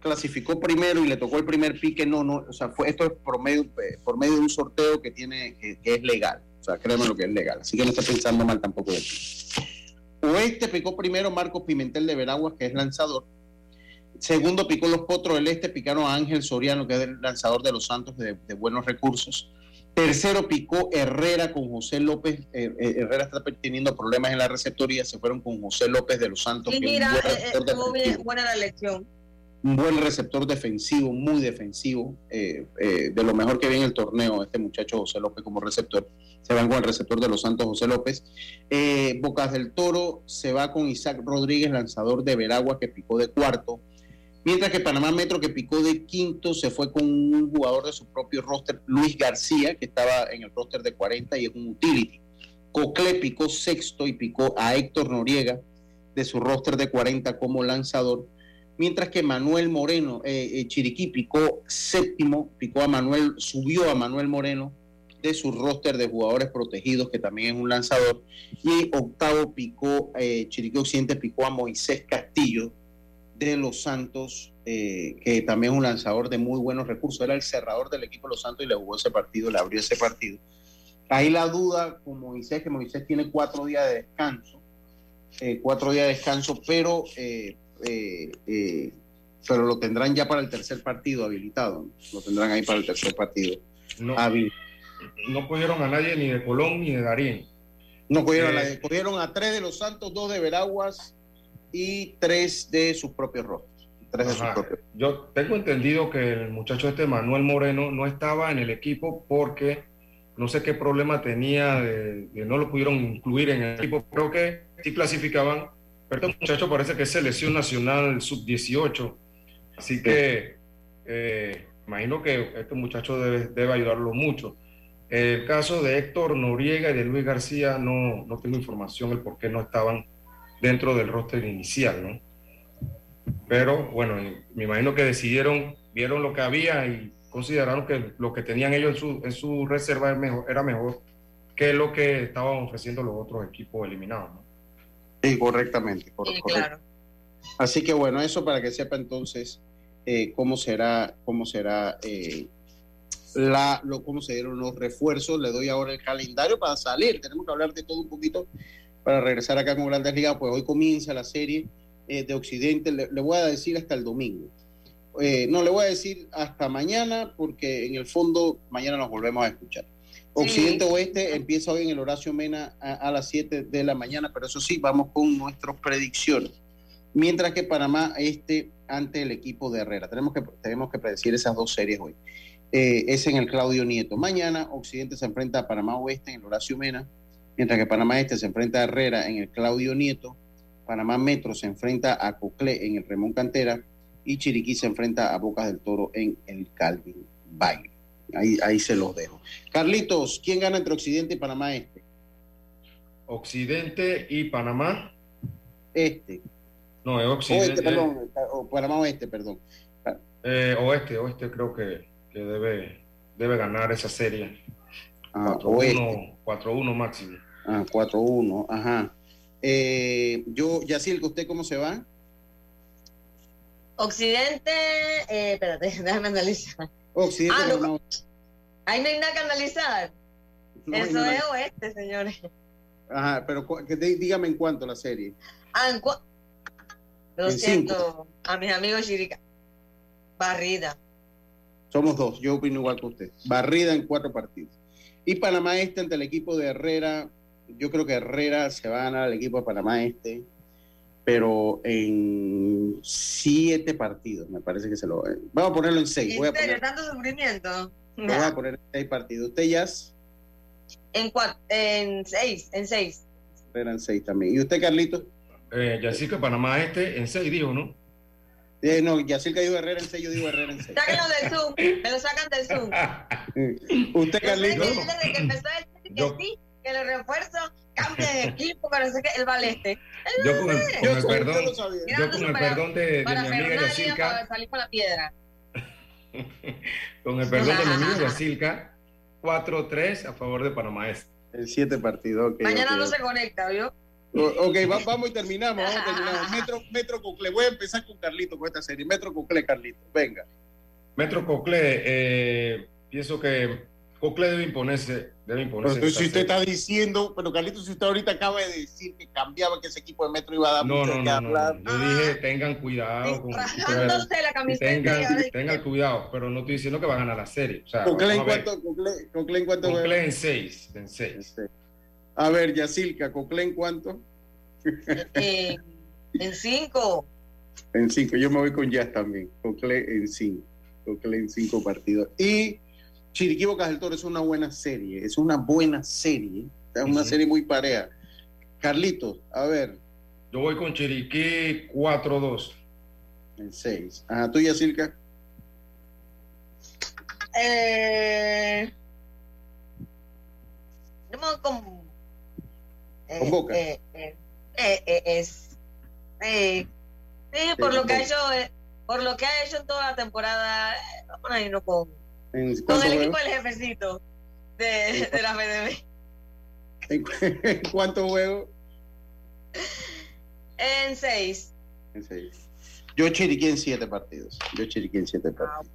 clasificó primero y le tocó el primer pique, no, no, o sea, fue, esto es por medio, por medio de un sorteo que tiene, que, es legal. O sea, créanme lo que es legal. Así que no estoy pensando mal tampoco de ti. Oeste picó primero Marcos Pimentel de Veraguas, que es lanzador Segundo picó los Potros del Este, picaron a Ángel Soriano, que es el lanzador de los Santos de, buenos recursos. Tercero picó Herrera con José López. Eh, eh, Herrera está teniendo problemas en la receptoría. Se fueron con José López de los Santos. Y mira, eh, buena la elección. Un buen receptor defensivo, muy defensivo. de lo mejor que viene el torneo, este muchacho José López como receptor. Se van con el receptor de los Santos, José López. Bocas del Toro se va con Isaac Rodríguez, lanzador de Veragua, que picó de cuarto. Mientras que Panamá Metro, que picó de quinto, se fue con un jugador de su propio roster, Luis García, que estaba en el roster de 40 y es un utility. Cocle picó sexto y picó a Héctor Noriega de su roster de 40 como lanzador. Mientras que Manuel Moreno, eh, eh, Chiriquí picó séptimo, picó a Manuel, subió a Manuel Moreno de su roster de jugadores protegidos, que también es un lanzador. Y octavo picó, eh, Chiriquí Occidente picó a Moisés Castillo de los Santos, eh, que también es un lanzador de muy buenos recursos. Era el cerrador del equipo de los Santos y le jugó ese partido, le abrió ese partido. Ahí la duda con Moisés, que Moisés tiene cuatro días de descanso, eh, cuatro días de descanso, pero, eh, pero lo tendrán ya para el tercer partido habilitado. Lo tendrán ahí para el tercer partido. No, no cogieron a nadie ni de Colón ni de Darín. No cogieron a nadie. Cogieron a tres de los Santos, dos de Veraguas y tres de sus propios rostros. Yo tengo entendido que el muchacho este Manuel Moreno no estaba en el equipo porque no sé qué problema tenía de, no lo pudieron incluir en el equipo. Creo que sí clasificaban, pero este muchacho parece que es selección nacional sub-18. Así que eh, imagino que este muchacho debe, debe, ayudarlo mucho. El caso de Héctor Noriega y de Luis García, no, no tengo información el por qué no estaban dentro del roster inicial, ¿no? Pero bueno, me imagino que decidieron, vieron lo que había y consideraron que lo que tenían ellos en su, en su reserva era mejor, era mejor que lo que estaban ofreciendo los otros equipos eliminados, ¿no? Sí, correctamente. claro. Así que bueno, eso para que sepa entonces eh, cómo será, cómo será eh, la, lo, cómo se dieron los refuerzos. Le doy ahora el calendario para salir. Tenemos que hablar de todo un poquito para regresar acá con Grandes Ligas, pues hoy comienza la serie eh, de Occidente, le, voy a decir hasta el domingo. Eh, no, le voy a decir hasta mañana, porque en el fondo mañana nos volvemos a escuchar. Occidente Oeste empieza hoy en el Horacio Mena a, las 7 de la mañana, pero eso sí, vamos con nuestras predicciones. Mientras que Panamá Este ante el equipo de Herrera. Tenemos que, tenemos que predecir esas dos series hoy. Eh, es en el Claudio Nieto. Mañana Occidente se enfrenta a Panamá Oeste en el Horacio Mena mientras que Panamá Este se enfrenta a Herrera en el Claudio Nieto, Panamá Metro se enfrenta a Coclé en el Remón Cantera y Chiriquí se enfrenta a Bocas del Toro en el Calvin Baile. Ahí, ahí se los dejo. Carlitos, ¿quién gana entre Occidente y Panamá Este? Occidente y Panamá. Este. No, es Occidente. Oeste, perdón. O Panamá Oeste, perdón. Eh, oeste, Oeste creo que, debe, debe ganar esa serie. 4-1 ah, máximo. Ah, 4-1, ajá. Eh, yo, Yacil, ¿usted cómo se va? Occidente, eh, espérate, déjame analizar. Occidente, Ah, no, no, Ahí no hay nada que analizar. no, Eso es oeste, señores. Ajá, pero dígame en cuánto la serie. Ah, en Lo En siento, a mis amigos Chirica. Barrida. Somos dos, yo opino igual que usted. Barrida en cuatro partidos. Y Panamá Este ante el equipo de Herrera. Yo creo que Herrera se va a ganar al equipo de Panamá Este, pero en siete partidos, me parece que se lo. Vamos a ponerlo en seis. Voy a ¿En serio? poner, ¿Tanto sufrimiento? lo voy a poner en seis partidos. Usted ya es En, cuatro, en seis, en seis. Herrera en seis también. ¿Y usted, Carlito? Eh, ya sí que Panamá este en 6 dijo, ¿no? Eh, no, Yacirca dijo Herrera en seis, yo digo Herrera en seis. Sáquenlo del Zoom, me lo sacan del Zoom. ¿Usted, Yo Carlito? él desde que empezó a decir que Yo- sí, que los refuerzos cambian de equipo, pero sé que él va al este. Yo con el, con Yo, el perdón, yo con el perdón de, de mi amiga Yacilca, salir con la piedra. con el perdón de mi amiga Yacilca, 4-3 a favor de Panamá este. En siete partidos. ok, Mañana ok, no se conecta, ¿vio? Ok, va- vamos y terminamos, vamos y terminamos. Metro, Metro Cucle, voy a empezar con Carlito con esta serie. Metro Cucle, Carlito, venga. Metro Cocle, eh, pienso que Cocle debe imponerse, debe imponerse. Pero si usted serie. está diciendo, pero Carlito, si usted ahorita acaba de decir que cambiaba, que ese equipo de Metro iba a dar No, mucho no, que no, no, hablar. no. Yo dije, tengan cuidado con la camiseta tengan, cuidado, pero no estoy diciendo que va a ganar la serie. O sea, Cocle en cuánto, Cocle, Cocle en cuánto Cocle en 6, en 6. A ver, Yacilca, Cocle en cuánto? eh, en cinco. En cinco, yo me voy con Jazz también. Cocle en cinco. Cocle en cinco partidos. Y Chiriquí Bocas del Toro es una buena serie, es una buena serie, es una Ujú. serie muy pareja. Carlitos, a ver, Yo voy con Chiriquí 4-2. en seis. Ajá, tú Yacilca. Eh, yo me voy con. eh, Con Boca. eh, eh, eh, eh, es. eh, sí, por Sí, lo que ha hecho. eh, por lo que ha hecho en toda la temporada. eh, Vamos a irnos con, ¿En con el equipo del jefecito de, de la FDB. ¿En, cu- en cuánto juego? En seis. En seis. Yo Chiriquí en siete partidos. Yo Chiriquí en siete Ah, partidos.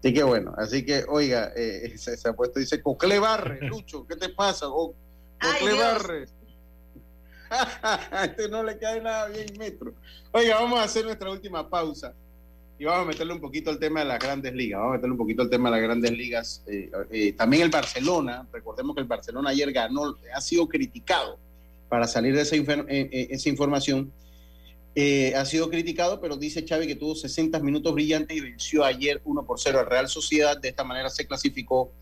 Así que bueno, así que, oiga, eh, se, se ha puesto, dice, Cocle Barre, Lucho, ¿qué te pasa? O, Ay, Cocle Dios. Barre. A este no le cae nada bien metro. Oiga, vamos a hacer nuestra última pausa y vamos a meterle un poquito al tema de las grandes ligas. Vamos a meterle un poquito al tema de las grandes ligas. Eh, eh, también el Barcelona, recordemos que el Barcelona ayer ganó, ha sido criticado para salir de esa, eh, eh, esa información. Eh, ha sido criticado, pero dice Xavi que tuvo 60 minutos brillantes y venció ayer 1 por 0 al Real Sociedad. De esta manera se clasificó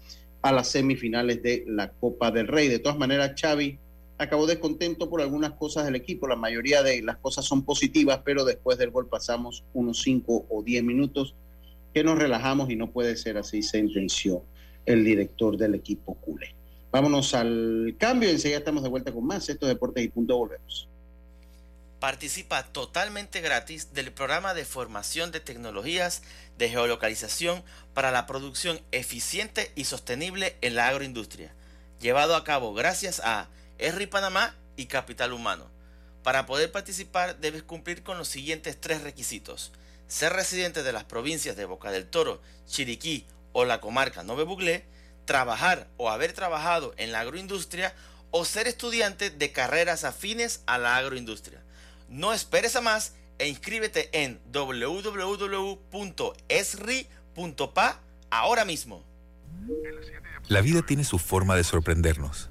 a las semifinales de la Copa del Rey. De todas maneras, Xavi acabó descontento por algunas cosas del equipo. La mayoría de las cosas son positivas, pero después del gol pasamos unos 5 o 10 minutos que nos relajamos y no puede ser así, sentenció el director del equipo culé. Vámonos al cambio, enseguida estamos de vuelta con más. Esto es Deportes y Punto, volvemos. Participa totalmente gratis del programa de formación de tecnologías de geolocalización para la producción eficiente y sostenible en la agroindustria, llevado a cabo gracias a ERRI Panamá y Capital Humano. Para poder participar debes cumplir con los siguientes tres requisitos. Ser residente de las provincias de Boca del Toro, Chiriquí o la comarca Nove Buglé, trabajar o haber trabajado en la agroindustria o ser estudiante de carreras afines a la agroindustria. No esperes a más e inscríbete en www.esri.pa ahora mismo. La vida tiene su forma de sorprendernos,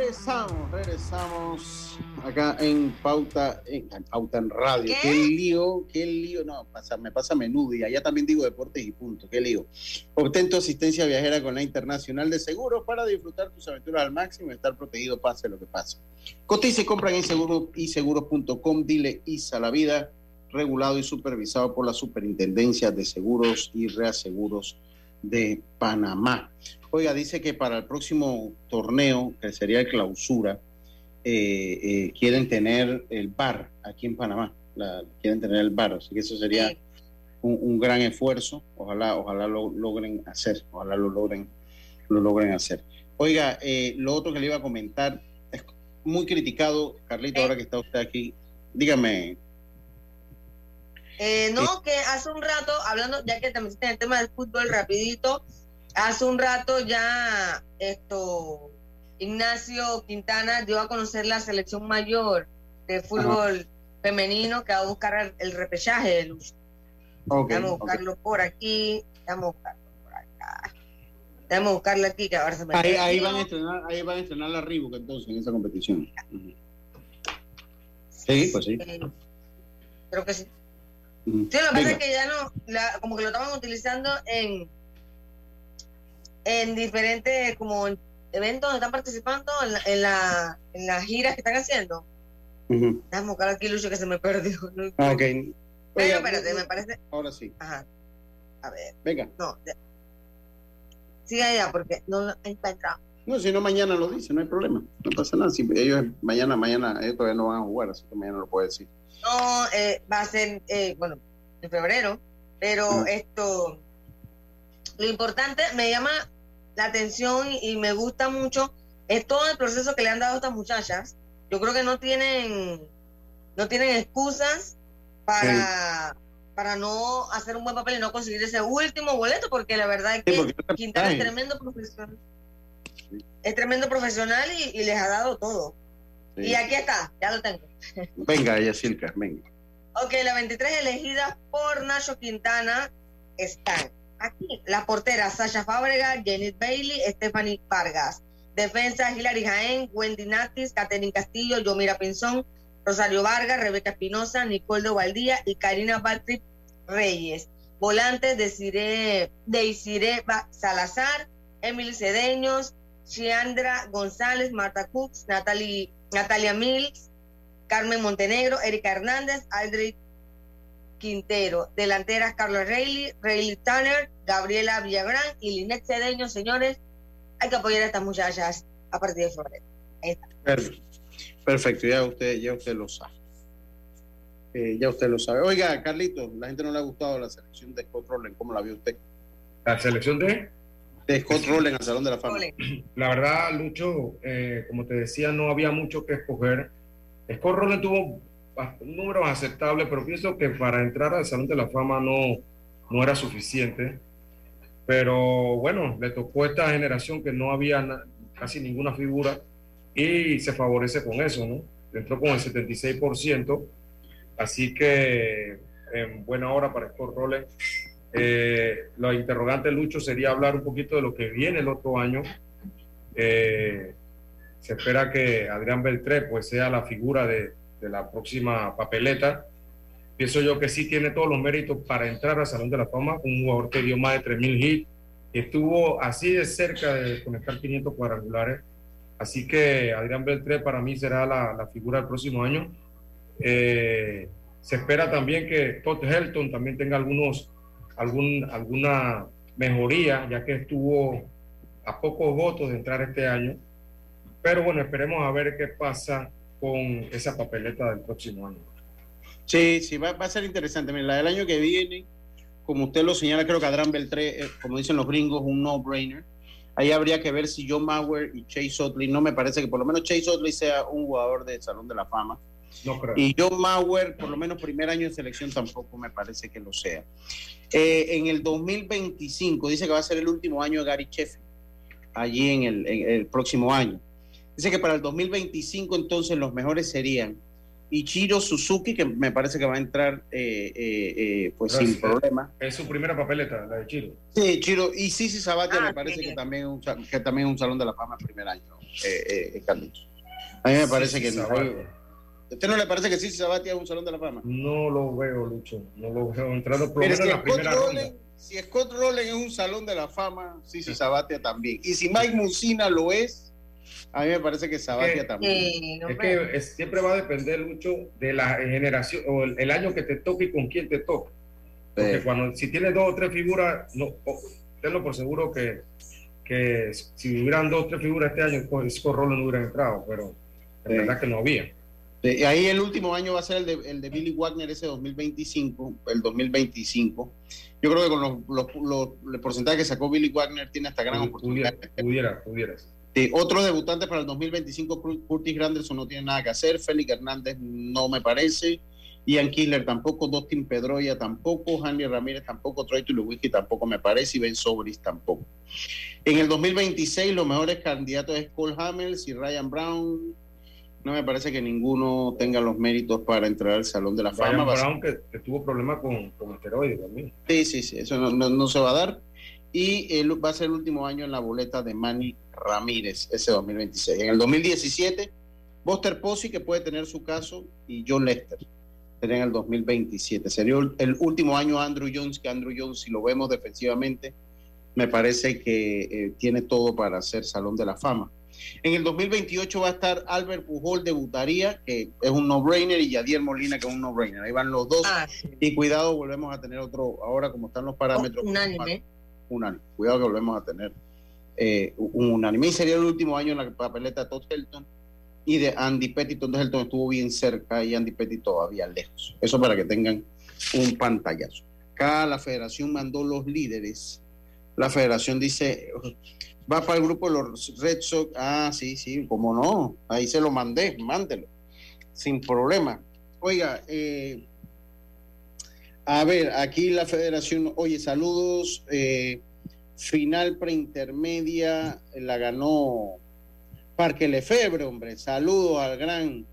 Regresamos, regresamos acá en Pauta, en, en Pauta en Radio. ¿Qué? lío, qué lío. No, pasa, me pasa menudo y allá también digo deportes y punto. Qué lío. Obtén tu asistencia viajera con la Internacional de Seguros para disfrutar tus aventuras al máximo y estar protegido pase lo que pase. Cotiza y compran en seguro y seguros.com. Dile ISA la vida, regulado y supervisado por la Superintendencia de Seguros y Reaseguros de Panamá. Oiga, dice que para el próximo torneo, que sería el clausura, eh, eh, quieren tener el bar aquí en Panamá. La, quieren tener el bar, así que eso sería un, un, gran esfuerzo. Ojalá, ojalá lo logren hacer, ojalá lo logren, lo logren hacer. Oiga, eh, lo otro que le iba a comentar es muy criticado, Carlito, ahora que está usted aquí. Dígame, eh, no, que hace un rato, hablando, ya que también está en el tema del fútbol rapidito, hace un rato ya esto, Ignacio Quintana dio a conocer la selección mayor de fútbol Ajá. femenino que va a buscar el, repechaje de luz. Okay, Vamos a buscarlo okay. por aquí, vamos a buscarlo por acá. Vamos a buscarlo aquí, que ahora se me ahí, ahí, van a estrenar, ahí van a estrenar la Reebok entonces en esa competición. Sí, pues sí. Creo que sí. Sí, lo que pasa es que ya no, la, como que lo estaban utilizando en, en diferentes como eventos donde están participando, en la, en, la, en las giras que están haciendo. Uh -huh. Déjame buscar aquí, Lucho, que se me perdió. Ah, ok. Pero espérate, me parece. Ahora sí. Ajá. A ver. Venga. No, ya. Siga allá, porque no encuentra. No, si no, mañana lo dice, no hay problema. No pasa nada. Si ellos mañana, mañana, ellos todavía no van a jugar, así que mañana lo puede decir. No, eh, va a ser, eh, bueno, en febrero, pero esto, lo importante, me llama la atención y, y, me gusta mucho, es todo el proceso que le han dado a estas muchachas. Yo creo que no tienen, no tienen excusas para, sí. para no hacer un buen papel y no conseguir ese último boleto, porque la verdad es que sí, Quintana es tremendo profesional. Sí. Es tremendo profesional y, y les ha dado todo. Y aquí está, ya lo tengo. Venga, Yacirca, venga. Ok, las 23 elegidas por Nacho Quintana están aquí. Las porteras Sasha Fábrega, Janet Bailey, Stephanie Vargas. Defensa Hilary Jaén, Wendy Natis, Catherine Castillo, Yomira Pinzón, Rosario Vargas, Rebeca Espinosa, Nicole de y Karina Patrick Reyes. Volantes de Deisire Salazar, Emily Cedeños, Chiandra González, Marta Cooks, Natalia Mills, Carmen Montenegro, Erika Hernández, Aldrich Quintero. Delanteras Carlos Reilly, Reilly Tanner, Gabriela Villagrán y Linet Cedeño. Señores, hay que apoyar a estas muchachas a partir de febrero. Perfecto. Perfecto, ya usted, ya usted lo sabe. Eh, ya usted lo sabe. Oiga, Carlito, la gente no le ha gustado la selección de Scott Rowland. ¿Cómo la vio usted? ¿La selección de? De Scott Rowland al Salón de la Fama. La verdad, Lucho, eh, como te decía, no había mucho que escoger. Scott Rowland tuvo un número aceptable, pero pienso que para entrar al Salón de la Fama no, no era suficiente. Pero bueno, le tocó a esta generación que no había na casi ninguna figura y se favorece con eso, ¿no? Entró con el 76%, así que en buena hora para Scott Rowland. Eh, lo interrogante, Lucho, sería hablar un poquito de lo que viene el otro año. Eh, se espera que Adrián Beltré pues, sea la figura de, de, la próxima papeleta. Pienso yo que sí tiene todos los méritos para entrar al Salón de la Fama, un jugador que dio más de 3.000 hits, estuvo así de cerca de conectar 500 cuadrangulares. Así que Adrián Beltré para mí será la, la figura del próximo año. Eh, Se espera también que Todd Helton también tenga algunos, algún, alguna mejoría, ya que estuvo a pocos votos de entrar este año. Pero bueno, esperemos a ver qué pasa con esa papeleta del próximo año. Sí, sí, va, va a ser interesante. Mira, la del año que viene, como usted lo señala, creo que Adrián Beltré, eh, como dicen los gringos, un no-brainer. Ahí habría que ver si John Mauer y Chase Utley, no me parece que por lo menos Chase Utley sea un jugador de Salón de la Fama. No creo. Y John Mauer, por lo menos primer año de selección, tampoco me parece que lo sea. Eh, en el 2025, dice que va a ser el último año de Gary Sheffield, allí en el, en el próximo año. Dice que para el 2025 entonces los mejores serían Ichiro Suzuki, que me parece que va a entrar eh, eh, eh, pues sin problema. Es su primera papeleta, la de Chiro. Sí, Chiro. Y Sisi Sabatia Ah, me parece sí. que también, es un, sa- que también es un salón de la fama primer año, eh, Carlitos. A mí me parece Sí, que... no. ¿Usted no le parece que Sisi Sabatia es un salón de la fama? No lo veo, Lucho. No lo veo entrando por Pero si en la Scott, primera ronda. Si Scott Rowland es un salón de la fama, Sisi Sabatia también. Y si Mike Mussina lo es, a mí me parece que Sabatia ¿Qué? también. Sí, Es que es- siempre va a depender mucho de la generación o el, el año que te toque y con quién te toque. Porque Sí. cuando si tienes dos o tres figuras, no, o- tenlo por seguro que, que si hubieran dos o tres figuras este año, pues Scott Rowland no hubiera entrado, pero en Sí. verdad que no había. Sí, y ahí el último año va a ser el de, el de Billy Wagner, ese 2025, el 2025. Yo creo que con los, los, los- el porcentaje que sacó Billy Wagner tiene hasta gran Pudiera, oportunidad. pudiera, pudiera. Sí, otro debutante para el 2025, Cur- Curtis Granderson no tiene nada que hacer, Félix Hernández no me parece, Ian Killer tampoco, Dustin Pedroya tampoco, Hanley Ramírez tampoco, Troy Tulowitzki tampoco me parece y Ben Sobris tampoco. En el 2026 los mejores candidatos es Cole Hamels y Ryan Brown. No me parece que ninguno tenga los méritos para entrar al Salón de la Brian Fama. Brown que, que tuvo problemas con, con esteroides también. Sí, sí, sí, eso no, no- no se va a dar. Y el- va a ser el último año en la boleta de Manny Ramírez, ese 2026. En el 2017, Buster Posey, que puede tener su caso, y John Lester, sería en el 2027. Sería el, último año Andrew Jones, que Andrew Jones, si lo vemos defensivamente, me parece que eh, tiene todo para ser Salón de la Fama. En el 2028 va a estar Albert Pujol, debutaría, que es un no-brainer, y Yadier Molina, que es un no-brainer. Ahí van los dos. Ah, sí. Y cuidado, volvemos a tener otro, ahora como están los parámetros. Unánime. Unánime. Cuidado que volvemos a tener eh, un unánime. Y sería el último año en la papeleta de Todd Helton y de Andy Pettit. Todd Helton estuvo bien cerca y Andy Pettit todavía lejos. Eso para que tengan un pantallazo. Acá la federación mandó los líderes. La federación dice, va para el grupo de los Red Sox. Ah, sí, sí, cómo no. Ahí se lo mandé, mándelo. Sin problema. Oiga, eh, a ver, aquí la federación, oye, saludos. eh, final preintermedia la ganó Parque Lefebre, hombre. Saludos al gran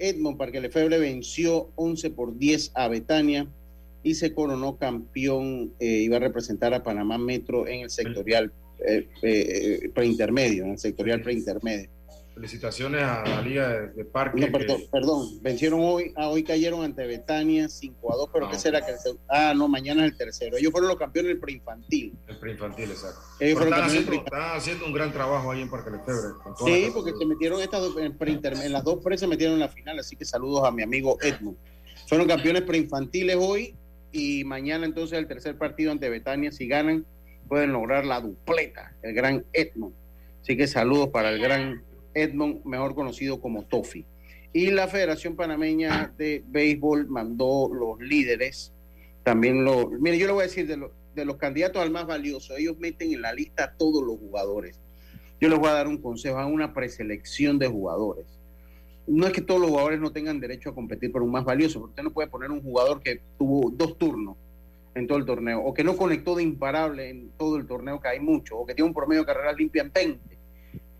Edmond Parque Lefebre. Venció 11 por 10 a Betania y se coronó campeón. eh, iba a representar a Panamá Metro en el sectorial eh, eh, preintermedio, en el sectorial preintermedio. Felicitaciones a la Liga de, de Parque. No, que- perdón, perdón, vencieron hoy, ah, hoy cayeron ante Betania 5 a 2, pero Ah, ¿qué será que Ah, no, mañana es el tercero. Ellos fueron los campeones del preinfantil. El preinfantil, exacto. Ellos fueron están, haciendo, están haciendo un gran trabajo ahí en Parque Lefebvre. Sí, porque se metieron estas dos, en, las dos pre se metieron en la final, así que saludos a mi amigo Edmund. Fueron campeones preinfantiles hoy y mañana entonces el tercer partido ante Betania, si ganan, pueden lograr la dupleta, el gran Edmund. Así que saludos para el gran Edmond, mejor conocido como Tofi. Y la Federación Panameña de Béisbol mandó los líderes, también los... Mire, yo le voy a decir, de, los- de los candidatos al más valioso, ellos meten en la lista a todos los jugadores. Yo les voy a dar un consejo, hagan una preselección de jugadores. No es que todos los jugadores no tengan derecho a competir por un más valioso, porque usted no puede poner un jugador que tuvo dos turnos en todo el torneo, o que no conectó de imparable en todo el torneo, que hay mucho, o que tiene un promedio de carreras limpias en 20,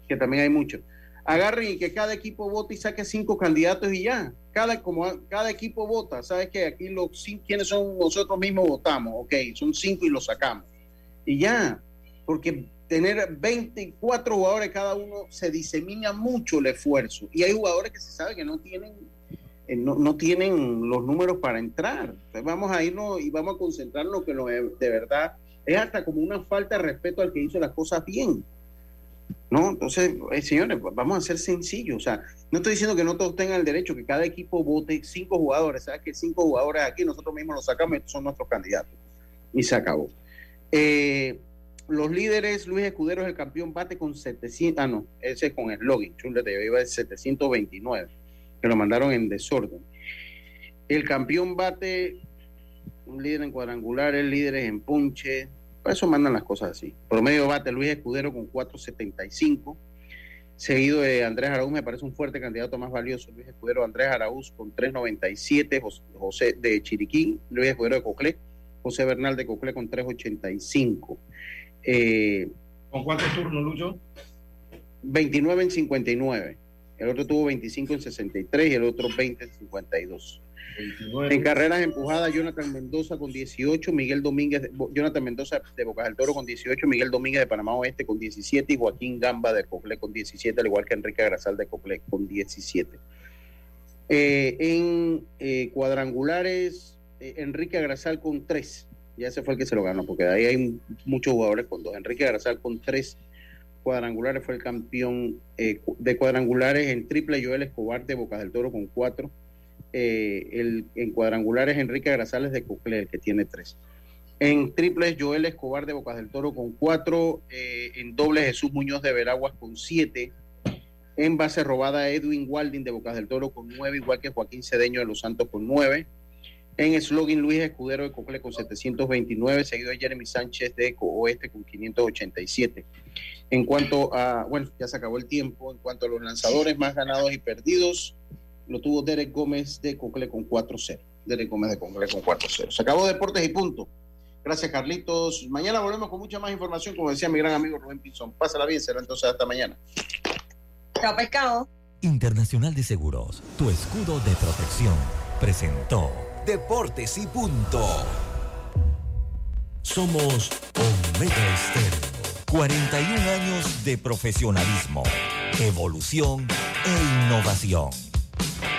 que también hay mucho. Agarren y que cada equipo vote y saque cinco candidatos y ya. Cada, como cada equipo vota, ¿sabes que Aquí los cinco, ¿quiénes son? Nosotros mismos votamos, ok, son cinco y los sacamos. Y ya, porque tener 24 jugadores cada uno se disemina mucho el esfuerzo. Y hay jugadores que se sabe que no tienen eh, no, no tienen los números para entrar. Entonces vamos a irnos y vamos a concentrarnos que lo de verdad es hasta como una falta de respeto al que hizo las cosas bien. ¿No? Entonces, eh, señores, vamos a ser sencillos. O sea, no estoy diciendo que no todos tengan el derecho, que cada equipo vote cinco jugadores. ¿Sabes que cinco jugadores aquí nosotros mismos los sacamos, estos son nuestros candidatos? Y se acabó. Eh, los líderes, Luis Escudero es el campeón bate con 700, ah no, ese es con el login, chulete, iba de 729, que lo mandaron en desorden. El campeón bate, un líder en cuadrangulares, líderes en punche, por eso mandan las cosas así. Promedio bate Luis Escudero con 475, seguido de Andrés Araúz, me parece un fuerte candidato más valioso, Luis Escudero, Andrés Araúz con 397, José de Chiriquín, Luis Escudero de Coclé, José Bernal de Coclé con 385. Eh, ¿Con cuántos turnos, Lucho? 29 en 59. El otro tuvo 25 en 63 y el otro 20 en 52. En carreras empujadas, Jonathan Mendoza con 18, Miguel Domínguez, Jonathan Mendoza de Bocas del Toro con 18, Miguel Domínguez de Panamá Oeste con 17 y Joaquín Gamba de Coclé con 17, al igual que Enrique Agrasal de Coclé con 17. Eh, en eh, cuadrangulares, Enrique Agrasal con 3 ya ese fue el que se lo ganó, porque ahí hay muchos jugadores con dos. Enrique Garzal con tres cuadrangulares fue el campeón eh, de cuadrangulares en triple Joel Escobar de Bocas del Toro con cuatro. Eh, en cuadrangulares Enrique Grazales de Coclé, el que tiene tres. En triples Joel Escobar de Bocas del Toro con cuatro. Eh, en dobles Jesús Muñoz de Veraguas con siete. En base robada Edwin Walding de Bocas del Toro con nueve, igual que Joaquín Cedeño de Los Santos con nueve. En slogan Luis Escudero de Cocle con 729, seguido de Jeremy Sánchez de Oeste con 587. En cuanto a, bueno, ya se acabó el tiempo. En cuanto a los lanzadores más ganados y perdidos, lo tuvo Derek Gómez de Cocle con 4-0. Derek Gómez de Cocle con 4-0. Se acabó Deportes y punto. Gracias, Carlitos. Mañana volvemos con mucha más información, como decía mi gran amigo Rubén Pinzón. Pásala bien, será entonces hasta mañana. Chao, pescado. Internacional de Seguros, tu escudo de protección, presentó. Deportes y punto. Somos Omega Estéreo. 41 años de profesionalismo, evolución e innovación. Bye.